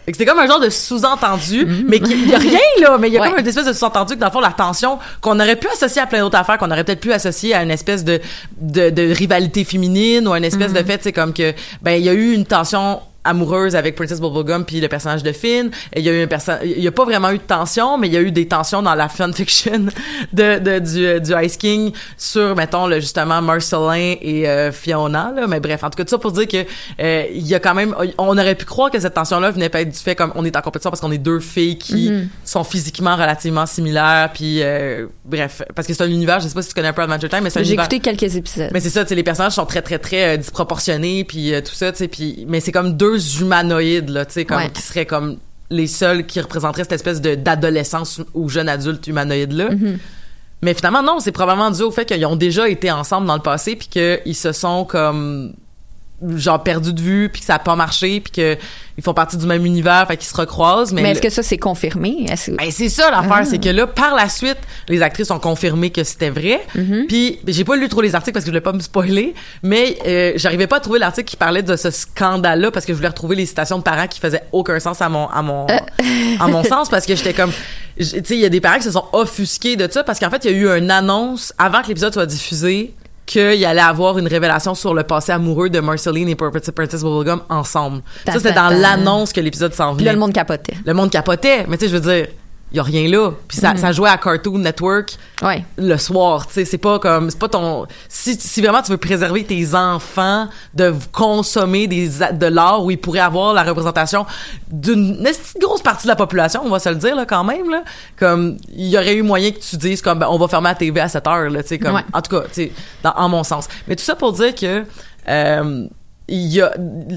[SPEAKER 4] C'était comme un genre de sous-entendu, mais il y a rien là, mais il y a
[SPEAKER 5] Ouais.
[SPEAKER 4] comme une espèce de sous-entendu que dans le fond la tension qu'on aurait pu associer à plein d'autres affaires, qu'on aurait peut-être pu associer à une espèce de de, de rivalité féminine ou à une espèce de fait, c'est comme que ben il y a eu une tension amoureuse avec Princess Bubblegum puis le personnage de Finn. Il y a eu un il y a pas vraiment eu de tension, mais il y a eu des tensions dans la fanfiction de, de du, euh, du Ice King sur mettons le, justement Marcelin et euh, Fiona là. Mais bref, en tout cas tout ça pour dire que euh, il y a quand même on aurait pu croire que cette tension là venait pas être du fait comme on est en compétition parce qu'on est deux filles qui sont physiquement relativement similaires puis euh, bref parce que c'est un univers je sais pas si tu connais un peu Adventure Time mais c'est un
[SPEAKER 5] J'ai écouté quelques épisodes.
[SPEAKER 4] mais c'est ça, tu sais, les personnages sont très, très, très euh, disproportionnés, puis tout ça, tu sais, puis mais c'est comme deux humanoïdes, là, tu sais, comme
[SPEAKER 5] Ouais.
[SPEAKER 4] qui seraient comme les seuls qui représenteraient cette espèce de d'adolescence ou jeune adulte humanoïde là.
[SPEAKER 5] Mm-hmm.
[SPEAKER 4] Mais finalement, non, c'est probablement dû au fait qu'ils ont déjà été ensemble dans le passé, puis qu'ils se sont comme genre perdus de vue, puis que ça a pas marché, puis que ils font partie du même univers, fait qu'ils se recroisent. Mais,
[SPEAKER 5] Mais est-ce que ça c'est confirmé?
[SPEAKER 4] Ben, c'est ça l'affaire,
[SPEAKER 5] Ah.
[SPEAKER 4] c'est que là, par la suite, les actrices ont confirmé que c'était vrai.
[SPEAKER 5] Mm-hmm.
[SPEAKER 4] Puis j'ai pas lu trop les articles parce que je voulais pas me spoiler, mais euh, j'arrivais pas à trouver l'article qui parlait de ce scandale-là parce que je voulais retrouver les citations de parents qui faisaient aucun sens à mon à mon à mon sens parce que j'étais comme tu sais il y a des parents qui se sont offusqués de ça parce qu'en fait il y a eu une annonce avant que l'épisode soit diffusé qu'il allait avoir une révélation sur le passé amoureux de Marceline et Princess Bubblegum ensemble.
[SPEAKER 5] Ta-
[SPEAKER 4] ça c'était
[SPEAKER 5] ta-
[SPEAKER 4] dans l'annonce que l'épisode s'en
[SPEAKER 5] Puis là,
[SPEAKER 4] venait
[SPEAKER 5] le monde capotait.
[SPEAKER 4] le monde capotait. Mais tu sais, je veux dire, il y a rien là. Puis ça, ça jouait à Cartoon Network
[SPEAKER 5] Ouais.
[SPEAKER 4] le soir. Tu sais, c'est pas comme, c'est pas ton. Si, si vraiment tu veux préserver tes enfants de consommer des de l'art où ils pourraient avoir la représentation d'une grosse partie de la population, on va se le dire là quand même là. Comme il y aurait eu moyen que tu dises comme ben, on va fermer la TV à 7 heures là. Tu sais comme.
[SPEAKER 5] Ouais.
[SPEAKER 4] En tout cas, tu sais, en mon sens. Mais tout ça pour dire que. euh, il y a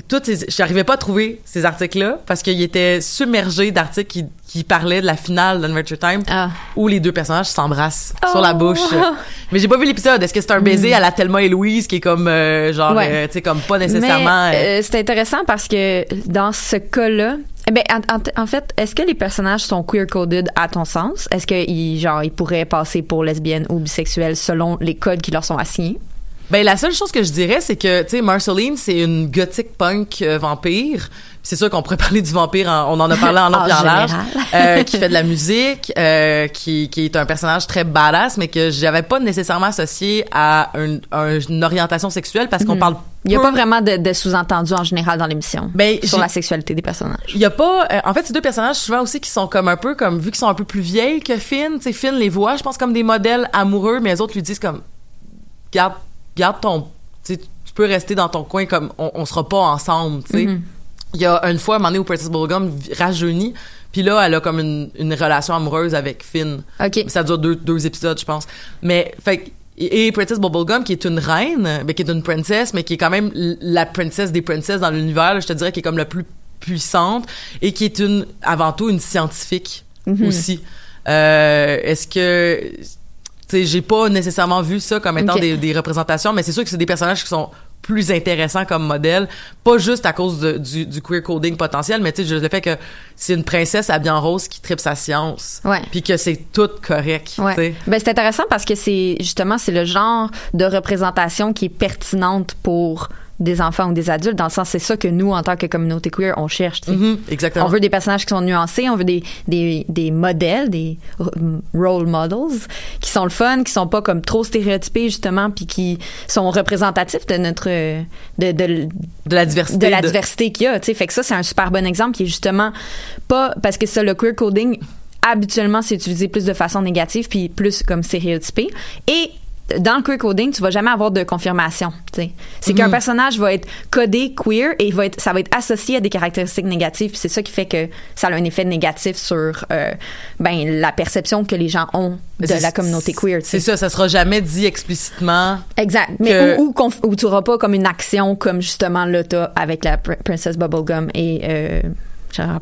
[SPEAKER 4] toutes ces j'arrivais pas à trouver ces articles là parce qu'il était submergé d'articles qui, qui parlaient de la finale d'Adventure Time
[SPEAKER 5] Ah.
[SPEAKER 4] où les deux personnages s'embrassent sur
[SPEAKER 5] Oh.
[SPEAKER 4] la bouche mais j'ai pas vu l'épisode est-ce que c'est un baiser à la Thelma et Louise qui est comme euh, genre
[SPEAKER 5] Hmm. Ouais.
[SPEAKER 4] euh, tu sais comme pas nécessairement euh,
[SPEAKER 5] euh, c'est intéressant parce que dans ce cas-là, eh ben, en, en- en fait, est-ce que les personnages sont queer-coded à ton sens? Est-ce qu'ils genre, ils pourraient passer pour lesbiennes ou bisexuelles selon les codes qui leur sont assignés?
[SPEAKER 4] Ben la seule chose que je dirais c'est que tu sais Marceline c'est une gothique punk euh, vampire. C'est sûr qu'on pourrait parler du vampire, en- on en a parlé en long
[SPEAKER 5] En
[SPEAKER 4] large, euh, qui fait de la musique, euh, qui, qui est un personnage très badass, mais que j'avais pas nécessairement associé à une, un- une orientation sexuelle parce qu'on parle.
[SPEAKER 5] Mhm. Il n'y a pas vraiment de, de sous-entendu en général dans l'émission
[SPEAKER 4] Ben,
[SPEAKER 5] sur la sexualité des personnages.
[SPEAKER 4] Il y a pas euh, en fait ces deux personnages souvent aussi qui sont comme un peu comme vu qu'ils sont un peu plus vieilles que Finn, tu sais Finn les voit je pense comme des modèles amoureux mais les autres lui disent comme garde garde ton tu peux rester dans ton coin comme on, on sera pas ensemble, tu sais. Il y a une fois, un moment donné où Princess Bubblegum rajeunit, puis là, elle a comme une, une relation amoureuse avec Finn.
[SPEAKER 5] OK.
[SPEAKER 4] Ça dure deux, deux épisodes, je pense. Mais, fait et et Princess Bubblegum, qui est une reine, mais qui est une princesse, mais qui est quand même la princesse des princesses dans l'univers, je te dirais, qui est comme la plus puissante, et qui est une, avant tout, une scientifique aussi. Euh, est-ce que, sais, j'ai pas nécessairement vu ça comme étant des, des représentations, mais c'est sûr que c'est des personnages qui sont plus intéressants comme modèle, pas juste à cause de- du, du queer coding potentiel, mais tu sais, le fait que c'est une princesse habillée en rose qui tripe sa science, puis que c'est tout correct,
[SPEAKER 5] Ouais. Ben, c'est intéressant parce que c'est justement c'est le genre de représentation qui est pertinente pour des enfants ou des adultes dans le sens c'est ça que nous en tant que communauté queer on cherche.
[SPEAKER 4] Mhm, exactement.
[SPEAKER 5] on veut des personnages qui sont nuancés on veut des des, des modèles des r- role models qui sont le fun qui sont pas comme trop stéréotypés justement puis qui sont représentatifs de notre de, de,
[SPEAKER 4] de la diversité.
[SPEAKER 5] de la diversité qu'il y a. tu sais. Fait que ça, c'est un super bon exemple qui est justement pas parce que ça, le queer coding, habituellement, c'est utilisé plus de façon négative puis plus comme stéréotypé. Et dans le queer coding, tu vas jamais avoir de confirmation. C'est qu'un personnage va être codé queer et va être, ça va être associé à des caractéristiques négatives. C'est ça qui fait que ça a un effet négatif sur euh, ben la perception que les gens ont de la communauté queer.
[SPEAKER 4] C'est ça, ça sera jamais dit explicitement.
[SPEAKER 5] Exact. Mais
[SPEAKER 4] que-
[SPEAKER 5] où, où, conf- où tu n'auras pas comme une action comme justement là, avec la Pr- Princess Bubblegum et euh,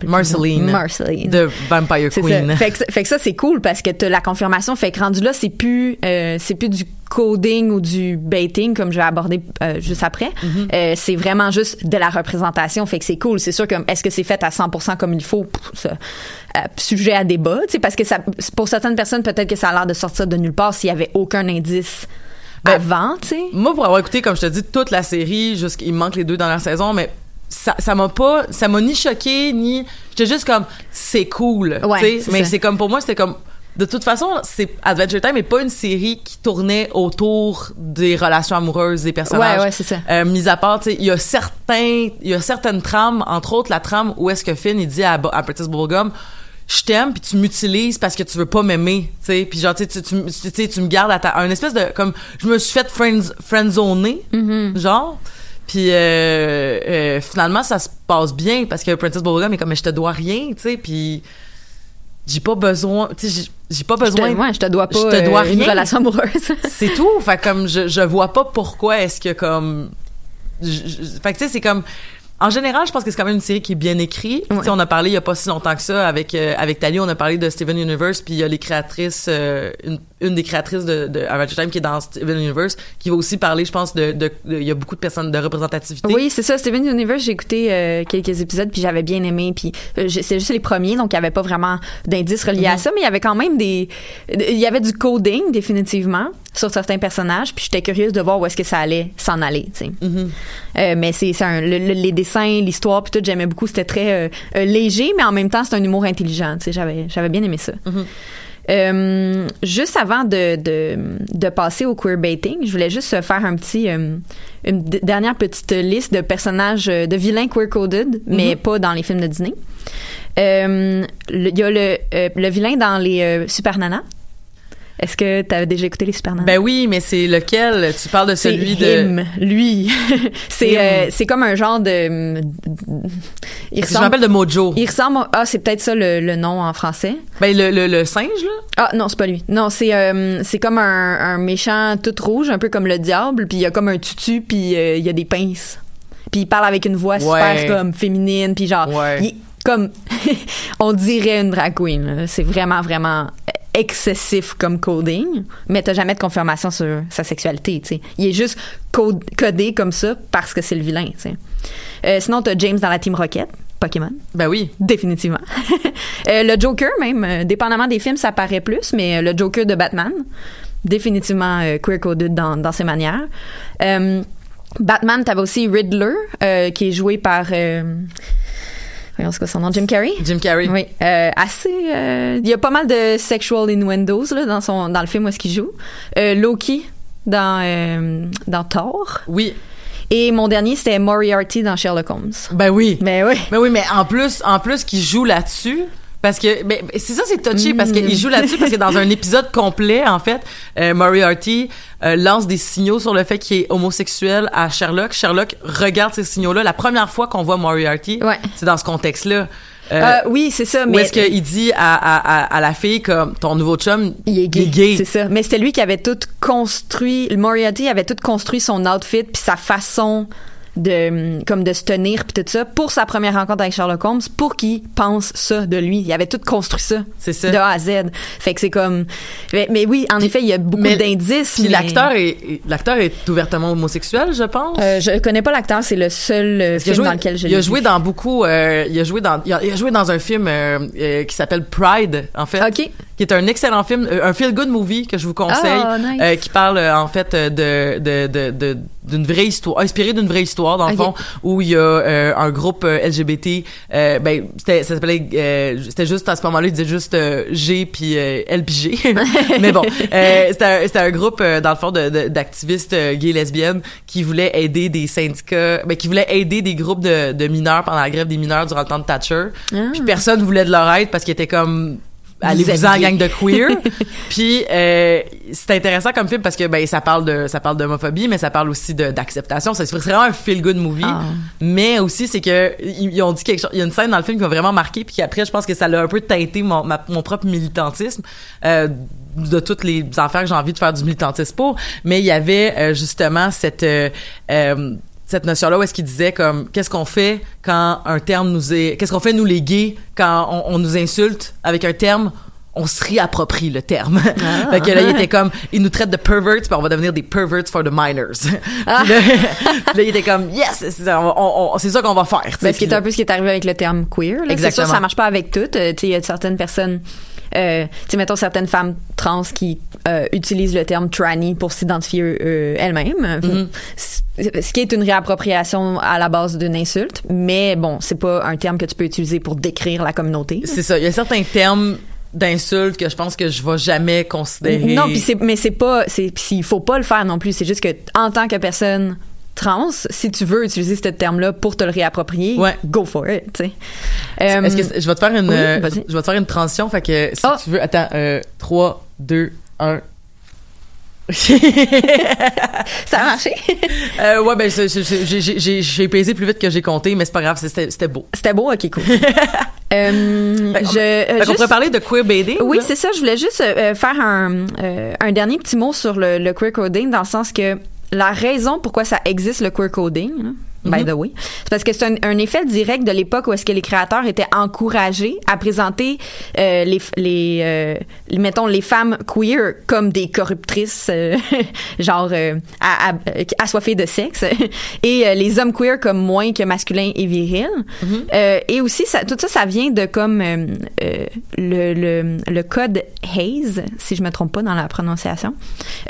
[SPEAKER 4] Marceline.
[SPEAKER 5] Marceline.
[SPEAKER 4] De Vampire Queen.
[SPEAKER 5] Fait que, ça- fait que ça c'est cool parce que t'as la confirmation. Fait que rendu là, c'est plus euh, c'est plus du coding ou du baiting comme je vais aborder euh, juste après.
[SPEAKER 4] Mm-hmm.
[SPEAKER 5] Euh, c'est vraiment juste de la représentation. Fait que c'est cool. C'est sûr que est-ce que c'est fait à 100% comme il faut? Pff, ça, sujet à débat. Parce que ça pour certaines personnes peut-être que ça a l'air de sortir de nulle part s'il y avait aucun indice
[SPEAKER 4] Ben,
[SPEAKER 5] avant. Tu sais.
[SPEAKER 4] Moi, pour avoir écouté, comme je te dis, toute la série, jusqu'il me manque les deux dernières saisons, mais ça, ça m'a pas, ça m'a ni choqué, ni, j'étais juste comme, c'est cool,
[SPEAKER 5] Ouais,
[SPEAKER 4] tu sais.
[SPEAKER 5] c'est
[SPEAKER 4] Mais c'est comme, pour moi, c'était comme, de toute façon, c'est Adventure Time n'est pas une série qui tournait autour des relations amoureuses des personnages.
[SPEAKER 5] Ouais, ouais, c'est ça.
[SPEAKER 4] Euh, mis à part, il y a certains, il y a certaines trames, entre autres la trame où est-ce que Finn il dit à, à Princess Bubblegum, je t'aime puis tu m'utilises parce que tu veux pas m'aimer, tu sais, puis genre tu tu, tu, tu me gardes à ta, un espèce de comme je me suis fait friends friendzoner, genre. Puis euh, euh, finalement ça se passe bien parce que Princess Bubblegum est comme mais je te dois rien, tu sais, puis j'ai pas besoin, tu sais, j'ai- pas
[SPEAKER 5] Je te,
[SPEAKER 4] besoin.
[SPEAKER 5] ouais, je te dois pas
[SPEAKER 4] je te dois
[SPEAKER 5] euh, une
[SPEAKER 4] rien.
[SPEAKER 5] relation amoureuse.
[SPEAKER 4] C'est tout. Fait comme je, je vois pas pourquoi est-ce que comme je- je- fait que tu sais c'est comme en général, je pense que c'est quand même une série qui est bien écrite. On a parlé il y a pas si longtemps que ça avec euh, avec Tali, on a parlé de Steven Universe, puis il y a les créatrices, euh, une, une des créatrices de, de Adventure Time qui est dans Steven Universe, qui va aussi parler, je pense, de, il y a beaucoup de personnes de représentativité.
[SPEAKER 5] Oui, c'est ça. Steven Universe, j'ai écouté euh, quelques épisodes puis j'avais bien aimé. Puis euh, c'est juste les premiers, donc il y avait pas vraiment d'indices reliés
[SPEAKER 4] Mhm.
[SPEAKER 5] à ça, mais il y avait quand même des, il y avait du coding définitivement sur certains personnages. Puis j'étais curieuse de voir où est-ce que ça allait s'en aller. Tu sais.
[SPEAKER 4] Mhm.
[SPEAKER 5] Euh, mais c'est le- le- les dessins, l'histoire, puis tout, j'aimais beaucoup. C'était très léger, mais en même temps, c'est un humour intelligent. Tu sais, j'avais j'avais bien aimé ça.
[SPEAKER 4] Mhm.
[SPEAKER 5] Euh, juste avant de, de, de passer au queerbaiting, je voulais juste faire un petit euh, une dernière petite liste de personnages euh, de vilains queer-coded, mais pas dans les films de Disney. Euh, Il y a le, le vilain dans les Super Nana. Est-ce que tu avais déjà écouté les Super Nana?
[SPEAKER 4] Ben oui, mais c'est lequel? Tu parles de celui de
[SPEAKER 5] lui. c'est euh, c'est comme un genre de. Il
[SPEAKER 4] je me rappelle de Mojo.
[SPEAKER 5] Il ressemble. Ah, c'est peut-être ça le, le nom en français.
[SPEAKER 4] Ben le, le, le singe là?
[SPEAKER 5] Ah non, c'est pas lui. Non, c'est euh, c'est comme un, un méchant tout rouge, un peu comme le diable, puis il y a comme un tutu, puis euh, il y a des pinces. Puis il parle avec une voix
[SPEAKER 4] Ouais.
[SPEAKER 5] super comme féminine, puis genre
[SPEAKER 4] Ouais.
[SPEAKER 5] il comme on dirait une drag queen. C'est vraiment vraiment excessif comme coding, mais t'as jamais de confirmation sur sa sexualité, tu sais. Il est juste code- codé comme ça parce que c'est le vilain, tu sais. Euh, sinon t'as James dans la Team Rocket, Pokémon.
[SPEAKER 4] Ben oui.
[SPEAKER 5] Définitivement. Euh, le Joker, même, euh, dépendamment des films, ça paraît plus, mais le Joker de Batman, définitivement euh, queer-coded dans, dans ses manières. Batman, t'avais aussi Riddler, qui est joué par... Voyons, c'est quoi son nom? Jim Carrey?
[SPEAKER 4] Jim Carrey.
[SPEAKER 5] Oui, euh, assez. euh, il y a pas mal de sexual innuendos là, dans son dans le film où est-ce qu'il joue. Euh, Loki dans dans Thor.
[SPEAKER 4] Oui.
[SPEAKER 5] Et mon dernier c'était Moriarty dans Sherlock Holmes.
[SPEAKER 4] Ben oui.
[SPEAKER 5] Mais oui.
[SPEAKER 4] Ben oui, mais en plus, en plus qu'il joue là-dessus. Parce que ben, c'est ça c'est touché parce qu'il joue là-dessus parce que dans un épisode complet en fait euh, Moriarty euh, lance des signaux sur le fait qu'il est homosexuel à Sherlock Sherlock regarde ces signaux là la première fois qu'on voit Moriarty
[SPEAKER 5] Ouais.
[SPEAKER 4] c'est dans ce contexte là
[SPEAKER 5] Euh, oui, c'est ça.
[SPEAKER 4] où
[SPEAKER 5] Mais
[SPEAKER 4] est-ce qu'il dit à, à, à, à la fille comme ton nouveau chum
[SPEAKER 5] il est gay.
[SPEAKER 4] gay.
[SPEAKER 5] C'est ça. Mais c'était lui qui avait tout construit. Moriarty avait tout construit son outfit puis sa façon de comme de se tenir puis tout ça pour sa première rencontre avec Sherlock Holmes pour qu'il pense ça de lui. Il avait tout construit ça.
[SPEAKER 4] C'est ça.
[SPEAKER 5] De A à Z. Fait que c'est comme mais, mais oui, en effet, il y a beaucoup d'indices.
[SPEAKER 4] puis
[SPEAKER 5] mais-
[SPEAKER 4] l'acteur est l'acteur est ouvertement homosexuel je pense
[SPEAKER 5] Euh, je connais pas l'acteur, c'est le seul euh, film
[SPEAKER 4] joué,
[SPEAKER 5] dans lequel je
[SPEAKER 4] il a
[SPEAKER 5] l'ai
[SPEAKER 4] joué
[SPEAKER 5] vu.
[SPEAKER 4] dans beaucoup euh, il a joué dans il a, il a joué dans un film euh, euh, qui s'appelle Pride en fait
[SPEAKER 5] OK.
[SPEAKER 4] qui est un excellent film euh, un feel good movie que je vous conseille
[SPEAKER 5] Ah, nice.
[SPEAKER 4] euh, qui parle en fait de de de de- d'une vraie histoire inspiré d'une vraie histoire dans le fond où il y a euh, un groupe euh, LGBT euh, ben c'était ça s'appelait euh, c'était juste à ce moment-là il disait juste euh, G puis L puis G. Mais bon euh, c'était un, c'était un groupe dans le fond de- de- d'activistes gays lesbiennes qui voulaient aider des syndicats ben qui voulaient aider des groupes de, de mineurs pendant la grève des mineurs durant le temps de Thatcher.
[SPEAKER 5] Ah.
[SPEAKER 4] puis personne voulait de leur aide parce qu'ils étaient comme allez
[SPEAKER 5] Vous
[SPEAKER 4] vous en gang de queer? Puis euh, c'est intéressant comme film parce que ben ça parle de ça parle d'homophobie mais ça parle aussi d'acceptation. C'est vraiment un feel good movie.
[SPEAKER 5] Ah.
[SPEAKER 4] mais aussi c'est que ils, ont dit quelque chose il y a une scène dans le film qui m'a vraiment marqué puis après je pense que ça l'a un peu teinté mon ma- mon propre militantisme euh, de toutes les affaires que j'ai envie de faire du militantisme pour. Mais il y avait euh, justement cette euh, euh, cette notion-là où est-ce qu'il disait comme qu'est-ce qu'on fait quand un terme nous est qu'est-ce qu'on fait nous les gays quand on, on nous insulte? Avec un terme on se réapproprie le terme. fait que là, il était comme, il nous traite de perverts, puis on va devenir des perverts for the minors. Puis là, il était comme, yes, c'est ça, qu'on va faire.
[SPEAKER 5] Ben, ce qui est un peu ce qui est arrivé avec le terme queer. là. C'est
[SPEAKER 4] Exactement.
[SPEAKER 5] sûr, ça marche pas avec toutes. Euh, tu sais, il y a certaines personnes, euh, tu sais, mettons certaines femmes trans qui euh, utilisent le terme tranny pour s'identifier euh, elles-mêmes. C- Ce qui est une réappropriation à la base d'une insulte, mais bon, c'est pas un terme que tu peux utiliser pour décrire la communauté.
[SPEAKER 4] C'est ça. Il y a certains termes d'insultes que je pense que je vais jamais considérer.
[SPEAKER 5] Non, mais c'est pas, c'est, il faut pas le faire non plus. C'est juste que en tant que personne trans, si tu veux utiliser ce terme-là pour te le réapproprier,
[SPEAKER 4] Ouais.
[SPEAKER 5] go for it.
[SPEAKER 4] Est-ce que
[SPEAKER 5] Euh,
[SPEAKER 4] je vais te faire une,
[SPEAKER 5] oui,
[SPEAKER 4] euh, je vais te faire une transition, fait que si
[SPEAKER 5] Ah.
[SPEAKER 4] tu veux, attends, euh, 3, 2, 1.
[SPEAKER 5] ça a marché?
[SPEAKER 4] euh, ouais, ben, j'ai- pesé plus vite que j'ai compté, mais c'est pas grave, c'était beau.
[SPEAKER 5] C'était beau, ok, cool. Euh,
[SPEAKER 4] Fait qu'on-
[SPEAKER 5] je,
[SPEAKER 4] Fait
[SPEAKER 5] juste-
[SPEAKER 4] pourrait parler de queerbaiting.
[SPEAKER 5] Oui,
[SPEAKER 4] là.
[SPEAKER 5] c'est ça. Je voulais juste euh, faire un, euh, un dernier petit mot sur le, le queer coding, dans le sens que la raison pourquoi ça existe, le queer coding, by the way, c'est parce que c'est un, un effet direct de l'époque où est-ce que les créateurs étaient encouragés à présenter euh, les, les, euh, les- mettons, les femmes queer comme des corruptrices, euh, genre euh, à, à- assoiffées de sexe, et euh, les hommes queer comme moins que masculins et virils. Euh, et aussi, ça, tout ça, ça vient de comme le, le, le code Hayes, si je me trompe pas dans la prononciation,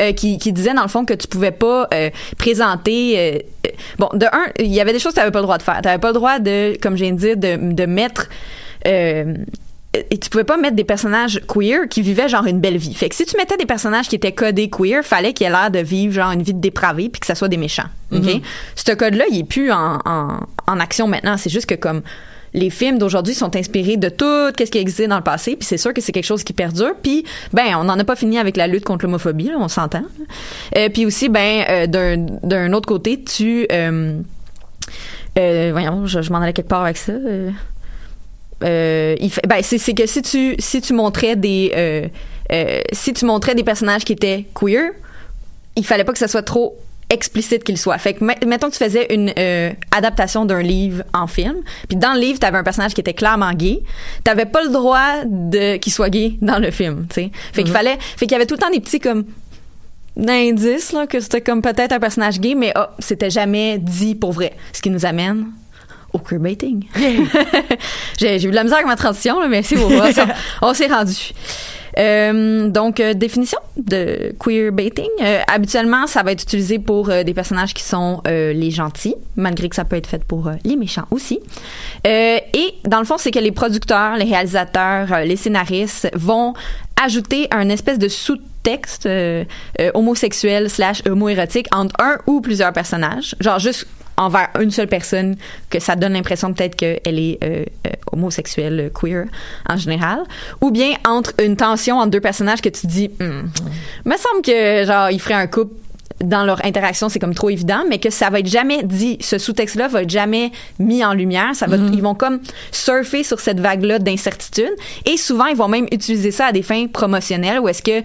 [SPEAKER 5] euh, qui, qui disait dans le fond que tu pouvais pas euh, présenter. bon, de un, il y avait des choses que tu n'avais pas le droit de faire. Tu n'avais pas le droit de, comme je viens de dire, de, mettre. euh, et tu pouvais pas mettre des personnages queer qui vivaient genre une belle vie. Fait que si tu mettais des personnages qui étaient codés queer, fallait qu'ils aient l'air de vivre genre une vie de dépravé puis que ça soit des méchants. OK? Ce code-là, il est plus en, en, en action maintenant. C'est juste que comme les films d'aujourd'hui sont inspirés de tout ce qui existait dans le passé, puis c'est sûr que c'est quelque chose qui perdure. Puis ben, on n'en a pas fini avec la lutte contre l'homophobie, on s'entend. Euh, puis aussi, ben, euh, d'un d'un autre côté, tu euh, euh, voyons, je, je m'en allais quelque part avec ça. Euh, euh, il fait, ben, c'est, que si tu, si tu montrais des, euh, euh, si tu montrais des personnages qui étaient queer, il fallait pas que ça soit trop explicite qu'il soit. Fait que, me- mettons que tu faisais une adaptation d'un livre en film, puis dans le livre, tu avais un personnage qui était clairement gay, t'avais pas le droit de qu'il soit gay dans le film, tu sais. Fait qu'il fallait, fait qu'il y avait tout le temps des petits comme d'indices là que c'était comme peut-être un personnage gay, mais oh, c'était jamais dit pour vrai. Ce qui nous amène au queerbaiting. j'ai, j'ai eu de la misère avec ma transition, là, mais c'est bon, on, s'est rendu. Euh, donc, euh, définition de queerbaiting. Euh, habituellement, ça va être utilisé pour euh, des personnages qui sont les gentils, malgré que ça peut être fait pour les méchants aussi. Et dans le fond, c'est que les producteurs, les réalisateurs, les scénaristes vont ajouter un espèce de sous-texte euh, euh, homosexuel slash homoérotique entre un ou plusieurs personnages. Genre juste envers une seule personne que ça donne l'impression peut-être qu'elle est euh, homosexuelle, queer en général, ou bien entre une tension entre deux personnages que tu te dis, Hmm, me semble que genre ils feraient un couple dans leur interaction, c'est comme trop évident, mais que ça va être jamais dit, ce sous-texte-là va être jamais mis en lumière. Ça va, ils vont comme surfer sur cette vague-là d'incertitude. Et souvent, ils vont même utiliser ça à des fins promotionnelles où est-ce que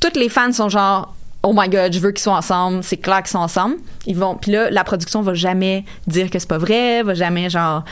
[SPEAKER 5] toutes les fans sont genre, oh my god, je veux qu'ils soient ensemble, c'est clair qu'ils sont ensemble. Ils vont, puis là, la production va jamais dire que c'est pas vrai, va jamais genre,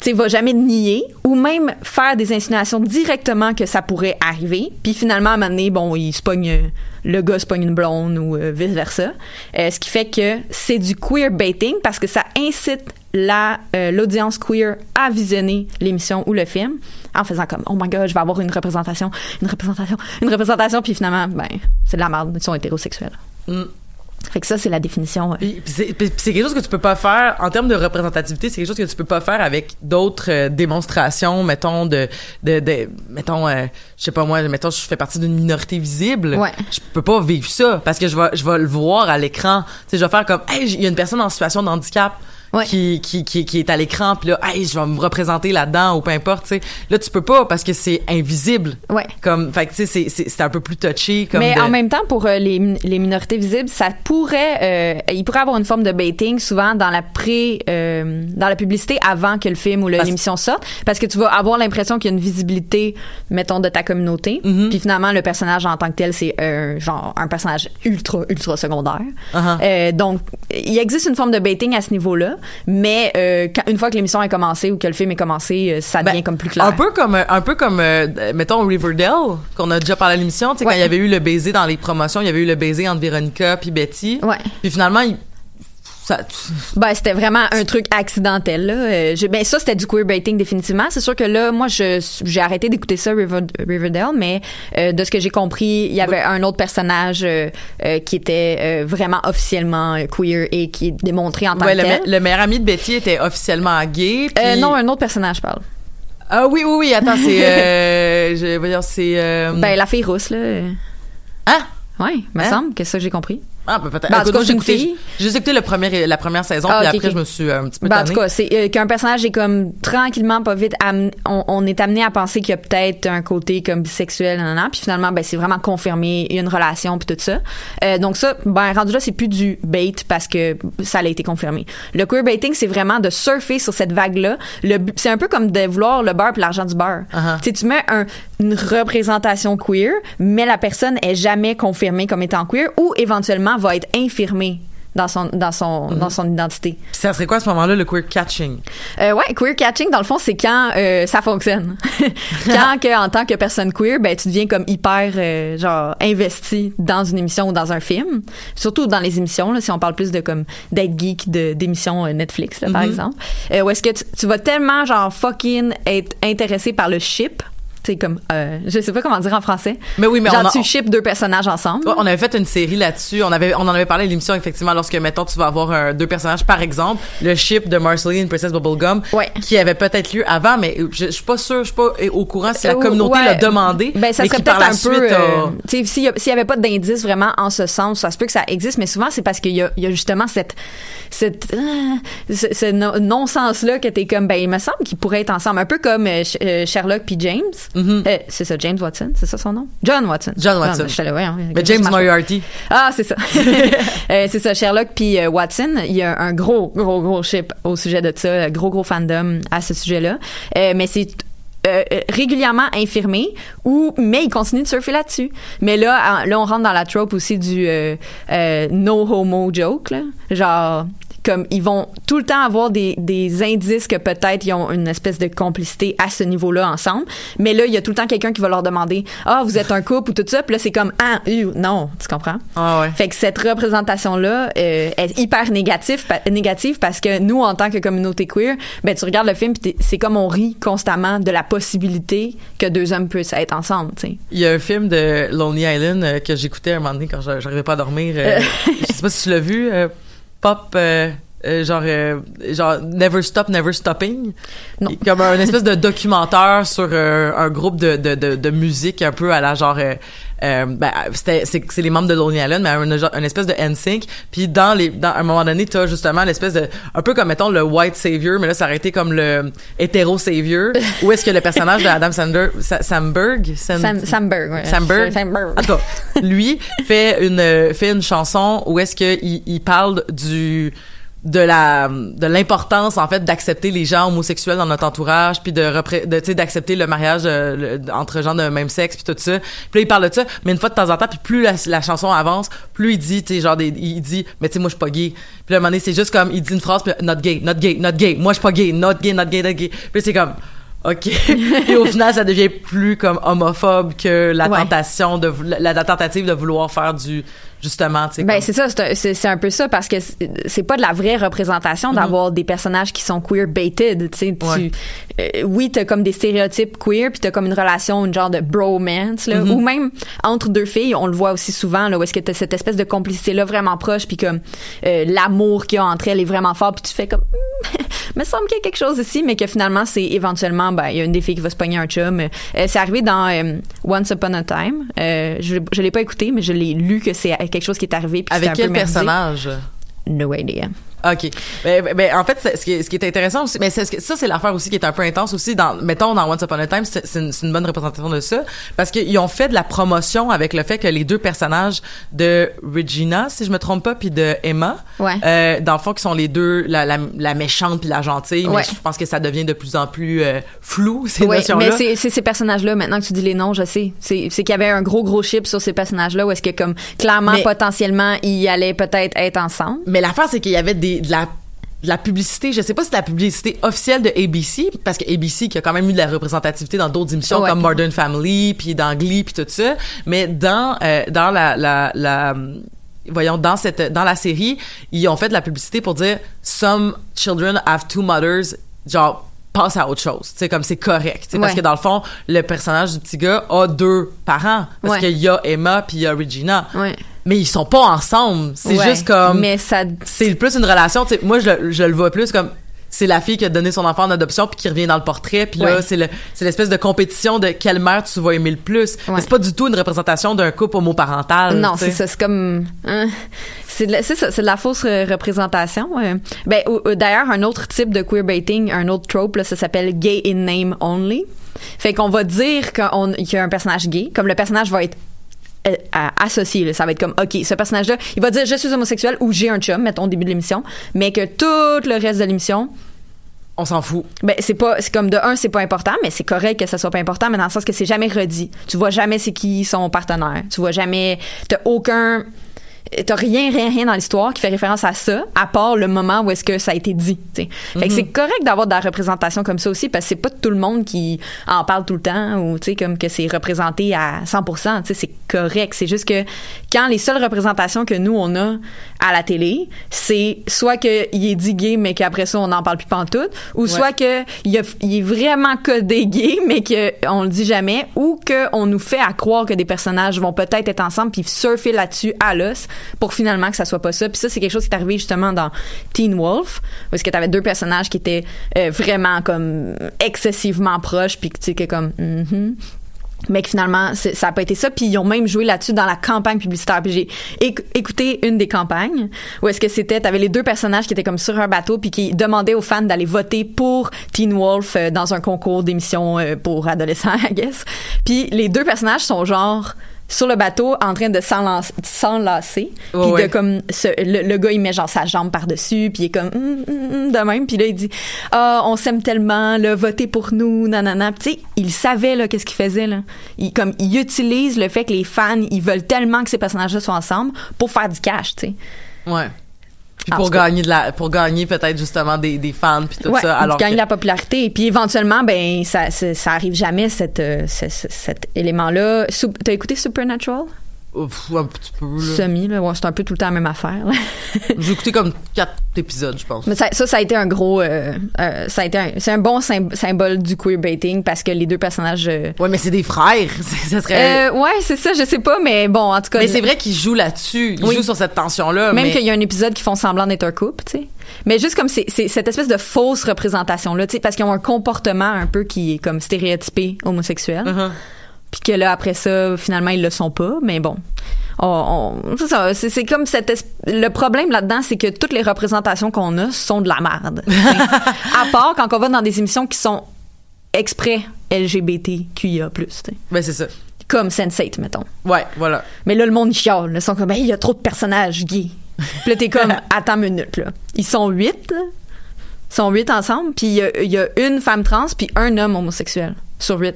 [SPEAKER 5] tu sais, va jamais nier ou même faire des insinuations directement que ça pourrait arriver. Puis finalement, à un moment donné, bon, il se euh, le gars se une blonde ou vice versa. ce qui fait que c'est du queer baiting parce que ça incite la euh, l'audience queer à visionner l'émission ou le film en faisant comme oh my god je vais avoir une représentation une représentation une représentation puis finalement ben c'est de la merde ils sont hétérosexuels
[SPEAKER 4] Mm.
[SPEAKER 5] fait que ça c'est la définition euh,
[SPEAKER 4] Puis, puis c'est, quelque chose que tu peux pas faire en termes de représentativité. C'est quelque chose que tu peux pas faire avec d'autres euh, démonstrations, mettons de, de, de mettons, euh, je sais pas moi, mettons je fais partie d'une minorité visible.
[SPEAKER 5] Ouais.
[SPEAKER 4] Je peux pas vivre ça parce que je vais, je vais le voir à l'écran. Tu sais, je vais faire comme, hey, il y a une personne en situation de handicap.
[SPEAKER 5] Ouais.
[SPEAKER 4] Qui, qui, qui, qui est à l'écran puis là hey je vais me représenter là-dedans ou peu importe tu sais là tu peux pas parce que c'est invisible
[SPEAKER 5] Ouais.
[SPEAKER 4] comme fait que tu sais c'est, un peu plus touché comme
[SPEAKER 5] mais
[SPEAKER 4] de-
[SPEAKER 5] en même temps, pour euh, les, les minorités visibles, ça pourrait, euh, il pourrait avoir une forme de baiting souvent dans la pré, euh, dans la publicité avant que le film ou l'émission sorte, parce que tu vas avoir l'impression qu'il y a une visibilité, mettons, de ta communauté,
[SPEAKER 4] Mhm.
[SPEAKER 5] puis finalement le personnage en tant que tel, c'est euh, genre un personnage ultra ultra secondaire.
[SPEAKER 4] Uh-huh.
[SPEAKER 5] Donc, il existe une forme de baiting à ce niveau-là, mais euh, quand- une fois que l'émission est commencée ou que le film est commencé, euh, ça devient
[SPEAKER 4] Ben,
[SPEAKER 5] comme plus clair.
[SPEAKER 4] Un peu comme, un peu comme, euh, mettons Riverdale, qu'on a déjà parlé à l'émission. Tu sais,
[SPEAKER 5] Ouais.
[SPEAKER 4] quand il y avait eu le baiser dans les promotions, il y avait eu le baiser entre Véronica puis Betty.
[SPEAKER 5] Ouais.
[SPEAKER 4] Puis finalement, il, ça,
[SPEAKER 5] Ben, c'était vraiment un truc accidentel, là. Euh, ben, ça, c'était du queerbaiting, définitivement. C'est sûr que là, moi, je, j'ai arrêté d'écouter ça, River- Riverdale, mais euh, de ce que j'ai compris, il y avait un autre personnage euh, qui était vraiment officiellement queer et qui est démontré en tant
[SPEAKER 4] ouais,
[SPEAKER 5] que
[SPEAKER 4] le,
[SPEAKER 5] tel.
[SPEAKER 4] me- le meilleur ami de Betty était officiellement gay. puis-
[SPEAKER 5] non, un autre personnage, je parle.
[SPEAKER 4] Ah oui, oui, oui, attends, c'est, euh, je vais dire, c'est,
[SPEAKER 5] Ben, la fille rousse, là.
[SPEAKER 4] hein?
[SPEAKER 5] Ouais, me
[SPEAKER 4] Hein?
[SPEAKER 5] semble que c'est ça que j'ai compris.
[SPEAKER 4] Ah, ben, peut-être.
[SPEAKER 5] Ben, en tout cas,
[SPEAKER 4] j'ai écouté-. J'ai écouté le premier, la première saison,
[SPEAKER 5] Ah,
[SPEAKER 4] puis
[SPEAKER 5] ok,
[SPEAKER 4] après, je me suis euh, un petit peu
[SPEAKER 5] Ben, en tout cas, c'est euh, qu'un personnage est comme tranquillement, pas vite, am- on, on est amené à penser qu'il y a peut-être un côté comme bisexuel, nan, nan, puis finalement, ben c'est vraiment confirmé, il y a une relation puis tout ça. Euh, donc ça, ben rendu là, c'est plus du bait parce que ça a été confirmé. Le queerbaiting, c'est vraiment de surfer sur cette vague-là. Le C'est un peu comme de vouloir le beurre puis l'argent du beurre.
[SPEAKER 4] Uh-huh.
[SPEAKER 5] Tu sais, tu mets un- une représentation queer, mais la personne est jamais confirmée comme étant queer ou éventuellement va être infirmée dans son dans son
[SPEAKER 4] Mm-hmm.
[SPEAKER 5] dans son identité.
[SPEAKER 4] Puis ça serait quoi à ce moment-là, le queer catching?
[SPEAKER 5] Euh, ouais, queer catching dans le fond, c'est quand euh, ça fonctionne. quand que en tant que personne queer, ben tu deviens comme hyper euh, genre investi dans une émission ou dans un film, surtout dans les émissions là, si on parle plus de comme d'être geek de d'émissions euh, Netflix là, par exemple. Euh, où est-ce que tu, tu vas tellement genre fucking être intéressé par le ship c'est comme euh, je sais pas comment dire en français.
[SPEAKER 4] Mais oui, mais
[SPEAKER 5] genre
[SPEAKER 4] on a-
[SPEAKER 5] tu ships deux personnages ensemble.
[SPEAKER 4] Ouais, on avait fait une série là-dessus. On avait, on en avait parlé à l'émission effectivement lorsque mettons tu vas avoir un- deux personnages par exemple, le ship de Marceline Princess Bubblegum,
[SPEAKER 5] Ouais.
[SPEAKER 4] qui avait peut-être lieu avant, mais je, je suis pas sûre, je suis pas au courant si la
[SPEAKER 5] Euh,
[SPEAKER 4] communauté
[SPEAKER 5] ouais.
[SPEAKER 4] l'a demandé,
[SPEAKER 5] Ben, ça
[SPEAKER 4] mais
[SPEAKER 5] serait peut-être un
[SPEAKER 4] suite
[SPEAKER 5] peu. euh, tu sais, s'il y avait pas d'indice vraiment en ce sens, ça se peut que ça existe, mais souvent c'est parce qu'il y a, il y a justement cette, cette, euh, ce, ce non- non-sens-là que t'es comme, ben, il me semble qu'ils pourraient être ensemble. Un peu comme euh, Sherlock puis James. Euh, c'est ça, James Watson, c'est ça son nom? John Watson.
[SPEAKER 4] Mm-hmm. John Watson.
[SPEAKER 5] Non, j'étais là, ouais, hein,
[SPEAKER 4] Mais
[SPEAKER 5] je
[SPEAKER 4] James. Moriarty.
[SPEAKER 5] Ah, c'est ça. Euh, c'est ça, Sherlock puis euh, Watson. Il y a un gros, gros, gros ship au sujet de ça, gros, gros fandom à ce sujet-là. Euh, mais c'est euh, euh, régulièrement infirmé ou mais il continue de surfer là-dessus. Mais là, en- là on rentre dans la trope aussi du euh, euh, no homo joke, là. genre comme ils vont tout le temps avoir des, des indices que peut-être ils ont une espèce de complicité à ce niveau-là ensemble. Mais là, il y a tout le temps quelqu'un qui va leur demander ah vous êtes un couple ou tout ça. Puis là c'est comme ah ew, non, tu comprends
[SPEAKER 4] Ah ouais.
[SPEAKER 5] fait que cette représentation-là euh, est hyper négative, négative parce que nous, en tant que communauté queer, ben tu regardes le film puis t'es- c'est comme on rit constamment de la possibilité que deux hommes puissent être ensemble, tu sais.
[SPEAKER 4] Il y a un film de Lonely Island euh, que j'écoutais un moment donné quand j'a- j'arrivais pas à dormir. euh, je sais pas si tu l'as vu. Euh, pop. euh, euh, genre euh, genre Never Stop Never Stopping
[SPEAKER 5] Non.
[SPEAKER 4] comme un espèce de documentaire sur euh, un groupe de, de, de, de musique un peu à la genre euh, ben, c'était c'est c'est les membres de Lonely Island mais un, une espèce de NSYNC puis dans les dans à un moment donné t'as justement l'espèce de un peu comme mettons le white savior mais là ça aurait été comme le hétéro savior où est-ce que le personnage de Adam Sandler Sa- Samberg Sam-
[SPEAKER 5] Sam, Samberg, ouais.
[SPEAKER 4] Samberg.
[SPEAKER 5] Samberg.
[SPEAKER 4] cas, lui fait une fait une chanson où est-ce que il, il parle du de la de l'importance en fait d'accepter les gens homosexuels dans notre entourage puis de de tu sais d'accepter le mariage euh, le- entre gens de même sexe puis tout ça puis là il parle de ça mais une fois de temps en temps puis plus la, la chanson avance plus il dit tu sais genre des, il dit mais tu sais moi je suis pas gay puis là, à un moment donné c'est juste comme il dit une phrase puis not gay not gay not gay moi je suis pas gay not gay not gay not gay puis c'est comme OK. Et au final, ça devient plus comme homophobe que la
[SPEAKER 5] Ouais.
[SPEAKER 4] tentation de la tentative de vouloir faire du justement, tu sais.
[SPEAKER 5] Ben c'est ça, c'est un- un peu ça parce que c'est- pas de la vraie représentation d'avoir des personnages qui sont queer baited, tu sais,
[SPEAKER 4] Ouais.
[SPEAKER 5] euh, oui, t'as comme des stéréotypes queer puis t'as comme une relation une genre de bromance là ou même entre deux filles, on le voit aussi souvent là où est-ce que t'as cette espèce de complicité là vraiment proche puis comme euh, l'amour qu'il y a entre elles est vraiment fort puis tu fais comme me semble qu'il y a quelque chose ici mais que finalement c'est éventuellement ben il y a une des filles qui va se pogner un chum Euh, c'est arrivé dans euh, Once Upon a Time Euh, je je l'ai pas écouté mais je l'ai lu que c'est quelque chose qui est arrivé puis
[SPEAKER 4] avec
[SPEAKER 5] c'était un
[SPEAKER 4] quel
[SPEAKER 5] peu
[SPEAKER 4] personnage?
[SPEAKER 5] No idea.
[SPEAKER 4] OK. Ben, en fait, ce qui, est, ce qui est intéressant aussi, mais c'est ça, c'est l'affaire aussi qui est un peu intense aussi. Dans, mettons, dans Once Upon a Time, c'est une, bonne représentation de ça, parce qu'ils ont fait de la promotion avec le fait que les deux personnages de Regina, si je me trompe pas, puis de Emma,
[SPEAKER 5] Ouais.
[SPEAKER 4] euh, dans le fond, qui sont les deux, la, la, la méchante puis la gentille, mais
[SPEAKER 5] Ouais.
[SPEAKER 4] je pense que ça devient de plus en plus euh, flou, ces
[SPEAKER 5] Oui,
[SPEAKER 4] notions-là.
[SPEAKER 5] mais c'est ces personnages-là, maintenant que tu dis les noms, je sais. C'est c'est qu'il y avait un gros, gros chip sur ces personnages-là où est-ce que, comme, clairement,
[SPEAKER 4] Mais-
[SPEAKER 5] potentiellement, ils allaient peut-être être ensemble.
[SPEAKER 4] Mais l'affaire, c'est qu'il y avait des, de la de la publicité, je sais pas si c'est la publicité officielle de ABC, parce que ABC qui a quand même eu de la représentativité dans d'autres émissions
[SPEAKER 5] Ouais.
[SPEAKER 4] comme Modern Family, puis dans Glee, puis tout ça, mais dans euh, dans la, la, la voyons dans cette dans la série, ils ont fait de la publicité pour dire some children have two mothers, genre passe à autre chose, sais comme c'est correct, parce que dans le fond, le personnage du petit gars a deux parents parce
[SPEAKER 5] Ouais.
[SPEAKER 4] qu'il y a Emma puis il y a Regina.
[SPEAKER 5] Ouais.
[SPEAKER 4] Mais ils sont pas ensemble, c'est juste comme
[SPEAKER 5] Mais ça.
[SPEAKER 4] c'est plus une relation moi je le vois plus comme c'est la fille qui a donné son enfant en adoption puis qui revient dans le portrait puis là
[SPEAKER 5] Ouais.
[SPEAKER 4] c'est le c'est l'espèce de compétition de quelle mère tu vas aimer le plus
[SPEAKER 5] Ouais.
[SPEAKER 4] c'est pas du tout une représentation d'un couple homoparental
[SPEAKER 5] Non, c'est ça. C'est comme. hein, c'est de la- c'est ça, c'est de la fausse représentation. euh. Ben, d'ailleurs, un autre type de queerbaiting, un autre trope, là, ça s'appelle gay in name only. Fait qu'on va dire qu'il y a un personnage gay, comme le personnage va être euh, associé. là. Ça va être comme, OK, ce personnage-là, il va dire je suis homosexuel ou j'ai un chum, mettons au début de l'émission, mais que tout le reste de l'émission,
[SPEAKER 4] on s'en fout.
[SPEAKER 5] Ben c'est pas c'est comme de un c'est pas important mais c'est correct que ça soit pas important mais dans le sens que c'est jamais redit. Tu vois jamais c'est qui son partenaire. Tu vois jamais t'as aucun t'as rien rien rien dans l'histoire qui fait référence à ça à part le moment où est-ce que ça a été dit tu sais. fait que c'est correct d'avoir de la représentation comme ça aussi parce que c'est pas tout le monde qui en parle tout le temps ou tu sais comme que c'est représenté à 100% tu sais c'est correct. C'est juste que quand les seules représentations que nous on a à la télé c'est soit que il est dit gay mais qu'après ça on n'en parle plus pantoute ou soit que il, est vraiment codé gay mais que on le dit jamais ou que on nous fait à croire que des personnages vont peut-être être ensemble puis surfer là-dessus à l'os pour finalement que ça soit pas ça. Puis ça c'est quelque chose qui est arrivé justement dans Teen Wolf est-ce que t'avais deux personnages qui étaient euh, vraiment comme excessivement proches puis que tu sais comme mhm mais que finalement ça a pas été ça. Puis ils ont même joué là-dessus dans la campagne publicitaire. Puis j'ai éc- écouté une des campagnes où est-ce que c'était t'avais les deux personnages qui étaient comme sur un bateau puis qui demandaient aux fans d'aller voter pour Teen Wolf euh, dans un concours d'émissions euh, pour adolescents I guess. Puis les deux personnages sont genre sur le bateau en train de s'enlace- s'enlacer. Puis
[SPEAKER 4] Ouais,
[SPEAKER 5] de comme ce- le, le gars il met genre sa jambe par dessus puis il est comme hum, hum de même. Puis là il dit ah on s'aime tellement là votez pour nous nanana tu sais il savait là qu'est-ce qu'il faisait là. Il comme il utilise le fait que les fans ils veulent tellement que ces personnages là soient ensemble pour faire du cash tu sais.
[SPEAKER 4] Ouais puis pour gagner de la pour gagner peut-être justement des, des fans puis tout
[SPEAKER 5] ouais,
[SPEAKER 4] ça alors
[SPEAKER 5] gagner
[SPEAKER 4] que-
[SPEAKER 5] la popularité. Et puis éventuellement ben ça ça, ça arrive jamais cette, euh, ce- ce- cet élément là t'as écouté Supernatural?
[SPEAKER 4] Ouf, un petit peu là.
[SPEAKER 5] semi là ouais, c'est un peu tout le temps la même affaire
[SPEAKER 4] j'ai écouté comme quatre épisodes je pense
[SPEAKER 5] Mais ça, ça, ça a été un gros, euh, euh, ça a été c'est un bon sym- symbole du queerbaiting parce que les deux personnages. euh,
[SPEAKER 4] ouais mais c'est des frères ça serait
[SPEAKER 5] euh, ouais, c'est ça, je sais pas, mais bon, en tout cas.
[SPEAKER 4] mais c'est vrai qu'ils jouent là-dessus ils
[SPEAKER 5] Oui.
[SPEAKER 4] jouent sur cette tension là
[SPEAKER 5] Même
[SPEAKER 4] mais...
[SPEAKER 5] qu'il y a un épisode qui font semblant d'être un couple, tu sais. Mais juste comme c'est, cette espèce de fausse représentation là, tu sais, parce qu'ils ont un comportement un peu qui est comme stéréotypé homosexuel.
[SPEAKER 4] Uh-huh.
[SPEAKER 5] Puis que là après ça, finalement ils le sont pas, mais bon. On, on- c'est ça, c'est, comme cette le problème là-dedans, c'est que toutes les représentations qu'on a sont de la merde. à part quand on va dans des émissions qui sont exprès LGBTQIA+,
[SPEAKER 4] ben c'est ça
[SPEAKER 5] comme Sense8, mettons.
[SPEAKER 4] ouais voilà
[SPEAKER 5] Mais là, le monde chiale. Ils sont comme, Hey, il y a trop de personnages gays. Puis là, t'es comme, attends une minute, là. Ils sont huit. Ils sont huit ensemble, puis il y a, il y a une femme trans, puis un homme homosexuel sur huit.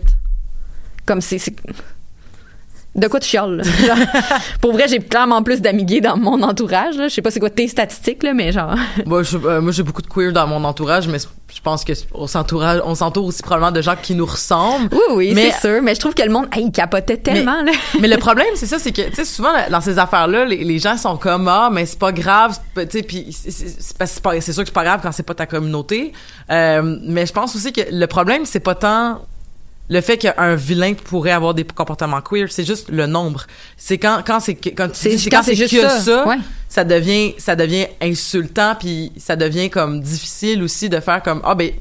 [SPEAKER 5] Comme c'est... De quoi tu chiales, là? Genre, pour vrai, j'ai clairement plus d'amis gays dans mon entourage, là. Je sais pas c'est quoi tes statistiques, là, mais genre...
[SPEAKER 4] Moi, je- euh, moi, j'ai beaucoup de queer dans mon entourage, mais je pense que on s'entoure, on s'entoure aussi probablement de gens qui nous ressemblent.
[SPEAKER 5] Oui, oui,
[SPEAKER 4] Mais-
[SPEAKER 5] c'est sûr. Mais je trouve que le monde, hey, il capotait tellement, là.
[SPEAKER 4] mais le problème, c'est ça, c'est que, tu sais, souvent, dans ces affaires-là, les, les gens sont comme, ah, mais c'est pas grave, c'est pas- tu sais, puis c'est- c'est c'est pas- c'est pas- c'est sûr que c'est pas grave quand c'est pas ta communauté. Euh, mais je pense aussi que le problème, c'est pas tant le fait qu'un vilain pourrait avoir des comportements queer, c'est juste le nombre. C'est quand, quand c'est, quand tu
[SPEAKER 5] C'est- quand c'est juste
[SPEAKER 4] que
[SPEAKER 5] ça,
[SPEAKER 4] ça,
[SPEAKER 5] ouais.
[SPEAKER 4] ça devient, ça devient insultant, puis ça devient comme difficile aussi de faire comme, ah, ben,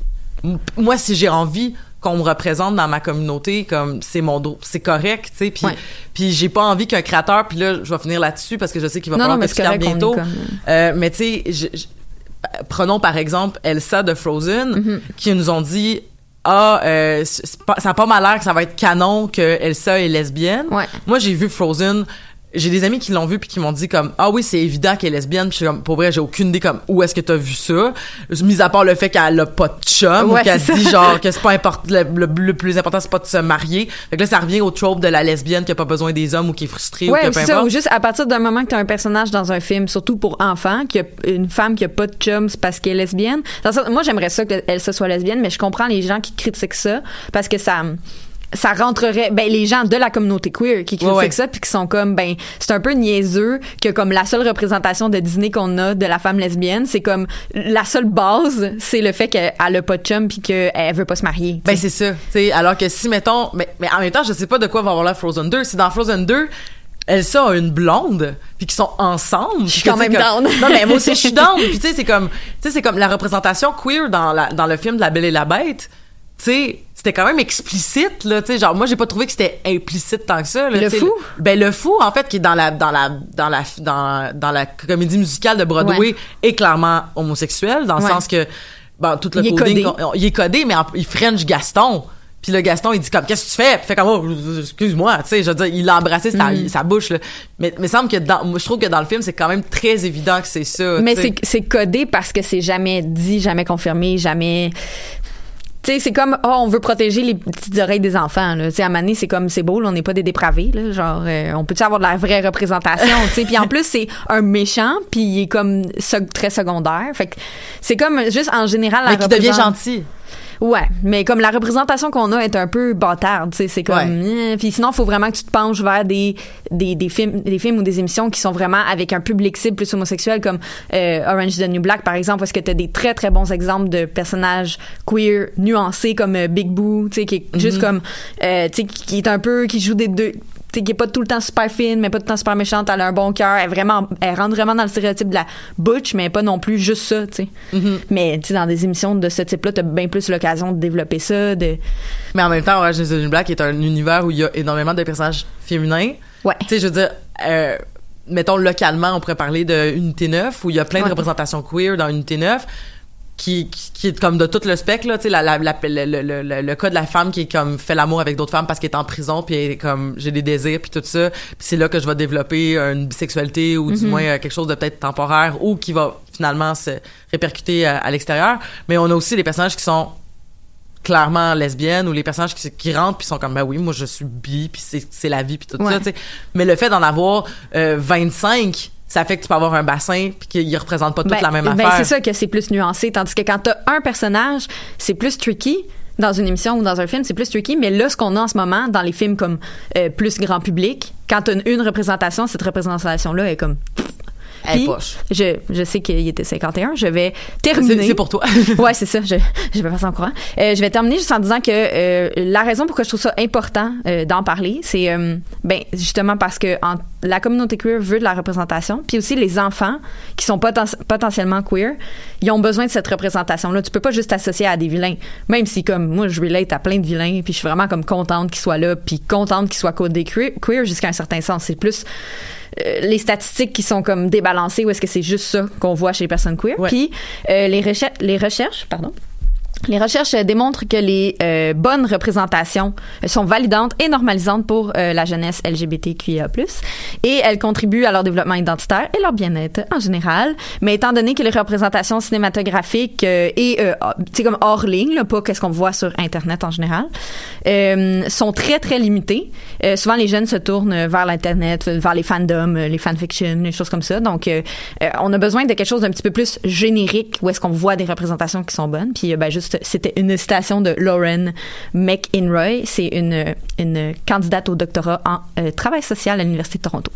[SPEAKER 4] moi, si j'ai envie qu'on me représente dans ma communauté comme c'est mon dos c'est correct tu sais puis
[SPEAKER 5] Ouais.
[SPEAKER 4] puis j'ai pas envie qu'un créateur puis là je vais finir là-dessus parce que je sais qu'il va
[SPEAKER 5] Non,
[SPEAKER 4] falloir
[SPEAKER 5] non,
[SPEAKER 4] que
[SPEAKER 5] correct,
[SPEAKER 4] bientôt
[SPEAKER 5] comme-
[SPEAKER 4] Euh, mais tu sais prenons par exemple Elsa de Frozen
[SPEAKER 5] Mm-hmm.
[SPEAKER 4] qui nous ont dit ah euh, pas- ça a pas mal l'air que ça va être canon que Elsa est lesbienne
[SPEAKER 5] Ouais.
[SPEAKER 4] moi j'ai vu Frozen j'ai des amis qui l'ont vu puis qui m'ont dit comme ah oui c'est évident qu'elle est lesbienne puis comme pour vrai j'ai aucune idée comme où est-ce que t'as vu ça? Mis à part le fait qu'elle a pas de chum
[SPEAKER 5] Ouais,
[SPEAKER 4] ou qu'elle dit genre que c'est pas important le, le- le plus important c'est pas de se marier. Fait que là ça revient au trope de la lesbienne qui a pas besoin des hommes ou qui est frustrée
[SPEAKER 5] Ouais,
[SPEAKER 4] ou que peu
[SPEAKER 5] ça, ou juste à partir d'un moment que t'as un personnage dans un film, surtout pour enfants, qu'il y a une femme qui a pas de chum c'est parce qu'elle est lesbienne. Moi, j'aimerais ça qu'elle se soit lesbienne, mais je comprends les gens qui critiquent ça parce que ça ça rentrerait ben les gens de la communauté queer qui critiquent
[SPEAKER 4] Ouais,
[SPEAKER 5] ça puis qui sont comme ben c'est un peu niaiseux que comme la seule représentation de Disney qu'on a de la femme lesbienne c'est comme la seule base c'est le fait qu'elle a pas de chum puis qu'elle veut pas se marier
[SPEAKER 4] Ben c'est ça, tu sais alors que si mettons mais, mais en même temps je sais pas de quoi va avoir la Frozen 2, si dans Frozen 2 Elsa a une blonde puis qu'ils sont ensemble.
[SPEAKER 5] Je suis quand même
[SPEAKER 4] comme-
[SPEAKER 5] down.
[SPEAKER 4] Non mais moi aussi je suis down. Puis tu sais c'est comme tu sais c'est comme la représentation queer dans la dans le film de La Belle et la Bête. Tu sais c'était quand même explicite là, tu sais genre moi j'ai pas trouvé que c'était implicite tant que ça là,
[SPEAKER 5] Le fou?
[SPEAKER 4] Ben le fou en fait qui est dans la dans la dans la dans, dans la comédie musicale de Broadway
[SPEAKER 5] Ouais.
[SPEAKER 4] est clairement homosexuel dans le
[SPEAKER 5] Ouais.
[SPEAKER 4] sens que bon tout le
[SPEAKER 5] Il est
[SPEAKER 4] coding
[SPEAKER 5] codé.
[SPEAKER 4] qu'on- il est codé mais en- il French Gaston puis le Gaston il dit comme qu'est-ce que tu fais? Puis fait comme oh, excuse-moi tu sais je veux dire il a embrassé sa,
[SPEAKER 5] Mm.
[SPEAKER 4] sa bouche là mais mais semble que dans moi je trouve que dans le film c'est quand même très évident que c'est ça
[SPEAKER 5] Mais c'est codé parce que c'est jamais dit, jamais confirmé, jamais. Tu sais, c'est comme, oh, on veut protéger les petites oreilles des enfants. Tu sais, à Mané, c'est comme, c'est beau, là, on n'est pas des dépravés, là. Genre, euh, on peut-tu avoir de la vraie représentation, tu sais? Puis en plus, c'est un méchant, puis il est comme très secondaire. Fait que c'est comme, juste en général, la
[SPEAKER 4] mais qui devient gentil
[SPEAKER 5] Ouais, mais comme la représentation qu'on a est un peu bâtarde, tu sais, c'est comme eh, puis sinon faut vraiment que tu te penches vers des des des films des films ou des émissions qui sont vraiment avec un public cible plus homosexuel comme euh, Orange is the New Black par exemple parce que tu as des très très bons exemples de personnages queer nuancés comme euh, Big Boo, tu sais qui est juste comme euh, tu sais qui est un peu qui joue des deux qui est pas tout le temps super fine, mais pas tout le temps super méchante, elle a un bon cœur, elle vraiment, elle rentre vraiment dans le stéréotype de la butch, mais pas non plus juste ça, tu sais. Mais tu sais, dans des émissions de ce type-là, t'as bien plus l'occasion de développer ça, de,
[SPEAKER 4] mais en même temps Orange is the New Black est un univers où il y a énormément de personnages féminins
[SPEAKER 5] ouais.
[SPEAKER 4] tu sais je veux dire euh, mettons localement on pourrait parler de Unité 9 où il y a plein de représentations queer dans Unité 9 qui, qui, qui est comme de tout le spectre là tu sais la, la, la- le, le, le, le- cas de la femme qui est comme fait l'amour avec d'autres femmes parce qu'elle est en prison puis elle est comme j'ai des désirs puis tout ça puis c'est là que je vais développer une bisexualité ou du moins euh, quelque chose de peut-être temporaire ou qui va finalement se répercuter à, à l'extérieur. Mais on a aussi les personnages qui sont clairement lesbiennes ou les personnages qui, qui rentrent puis sont comme ben oui moi je suis bi puis c'est c'est la vie puis tout
[SPEAKER 5] Ouais.
[SPEAKER 4] ça tu sais. Mais le fait d'en avoir euh, 25 ça fait que tu peux avoir un bassin puis qu'ils représentent pas toute
[SPEAKER 5] Ben,
[SPEAKER 4] la même
[SPEAKER 5] ben,
[SPEAKER 4] affaire
[SPEAKER 5] c'est ça que c'est plus nuancé, tandis que quand t'as un personnage, c'est plus tricky. Dans une émission ou dans un film, c'est plus tricky, mais là, ce qu'on a en ce moment dans les films comme euh, plus grand public, quand t'as une, une représentation, cette représentation-là est comme. Puis. Je, je sais qu'il était 51. Je vais terminer.
[SPEAKER 4] c'est pour toi
[SPEAKER 5] ouais, c'est ça. Je, je vais passer en courant. Euh, je vais terminer juste en disant que euh, la raison pourquoi je trouve ça important euh, d'en parler, c'est ben justement parce que en- la communauté queer veut de la représentation, puis aussi les enfants qui sont poten- potentiellement queer, ils ont besoin de cette représentation-là. Tu peux pas juste t'associer à des vilains, même si comme moi je relate à plein de vilains, puis je suis vraiment comme contente qu'ils soient là, puis contente qu'ils soient codés queer, queer jusqu'à un certain sens. C'est plus les statistiques qui sont comme débalancées ou est-ce que c'est juste ça qu'on voit chez les personnes queer.
[SPEAKER 4] Ouais.
[SPEAKER 5] Puis euh, les, recherches, les recherches, pardon. Les recherches euh, démontrent que les euh, bonnes représentations euh, sont validantes et normalisantes pour la jeunesse LGBTQIA+, et elles contribuent à leur développement identitaire et leur bien-être en général. Mais étant donné que les représentations cinématographiques et, sais, comme hors ligne, là, pas qu'est-ce qu'on voit sur Internet en général, sont très, très limitées, souvent les jeunes se tournent vers l'Internet, vers les fandoms, les fanfictions, les choses comme ça. Donc, on a besoin de quelque chose d'un petit peu plus générique où est-ce qu'on voit des représentations qui sont bonnes. Puis, ben, c'était une citation de Lauren McInroy. C'est une, une candidate au doctorat en euh, travail social à l'Université de Toronto.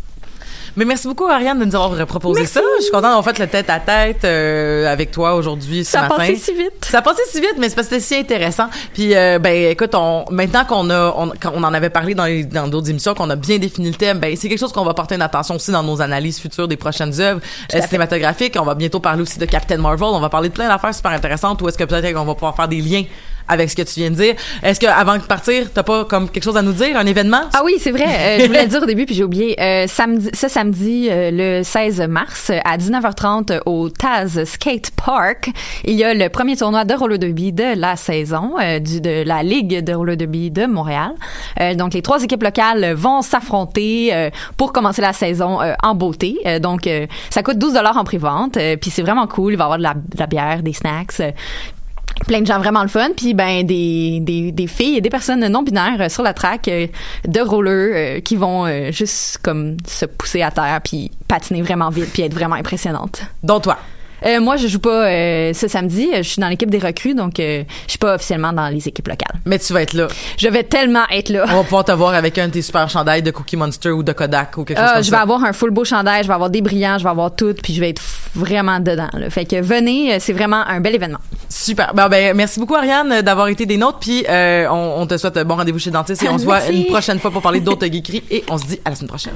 [SPEAKER 4] Mais merci beaucoup Ariane de nous avoir proposé ça je suis contente d'avoir fait le tête à tête euh, avec toi aujourd'hui ce
[SPEAKER 5] Ça a
[SPEAKER 4] matin
[SPEAKER 5] passé si vite.
[SPEAKER 4] Ça a passé si vite, mais c'est parce que c'était si intéressant. Puis, euh, ben, écoute, on, maintenant qu'on a, on, on en avait parlé dans les- dans d'autres émissions, qu'on a bien défini le thème, ben, c'est quelque chose qu'on va porter une attention aussi dans nos analyses futures des prochaines œuvres euh, cinématographiques. On va bientôt parler aussi de Captain Marvel. On va parler de plein d'affaires super intéressantes. Ou est-ce que peut-être qu'on va pouvoir faire des liens avec ce que tu viens de dire. Est-ce que avant de partir, t'as pas comme quelque chose à nous dire, un événement?
[SPEAKER 5] Ah oui, c'est vrai. Euh, je voulais le dire au début, puis j'ai oublié. Euh, samedi, ce samedi, euh, le 16 mars, à 19h30, euh, au Taz Skate Park, il y a le premier tournoi de roller derby de la saison du, de la Ligue de roller derby de Montréal. Donc, les trois équipes locales vont s'affronter pour commencer la saison en beauté. Donc, ça coûte 12 dollars en pré-vente, puis c'est vraiment cool. Il va y avoir la, de la bière, des snacks. Plein de gens vraiment le fun puis ben des, des, des filles et des personnes non binaires euh, sur la track euh, de roller euh, qui vont juste comme se pousser à terre puis patiner vraiment vite puis être vraiment impressionnantes.
[SPEAKER 4] Dont toi.
[SPEAKER 5] Euh, moi je joue pas euh, ce samedi, je suis dans l'équipe des recrues donc euh, je suis pas officiellement dans les équipes locales.
[SPEAKER 4] Mais tu vas être là.
[SPEAKER 5] Je vais tellement être là.
[SPEAKER 4] On va pouvoir te voir avec un de tes super chandails de Cookie Monster ou de Kodak ou quelque chose
[SPEAKER 5] Ah,
[SPEAKER 4] comme
[SPEAKER 5] je
[SPEAKER 4] ça.
[SPEAKER 5] vais avoir un full beau chandail, je vais avoir des brillants, je vais avoir tout, puis je vais être vraiment dedans. là. Fait que venez, euh, c'est vraiment un bel événement.
[SPEAKER 6] Super. Ben, ben, merci beaucoup, Ariane, d'avoir été des nôtres. Puis, on, on te souhaite bon rendez-vous chez le dentiste et on se voit une prochaine fois pour parler d'autres geekeries. Et on se dit à la semaine prochaine.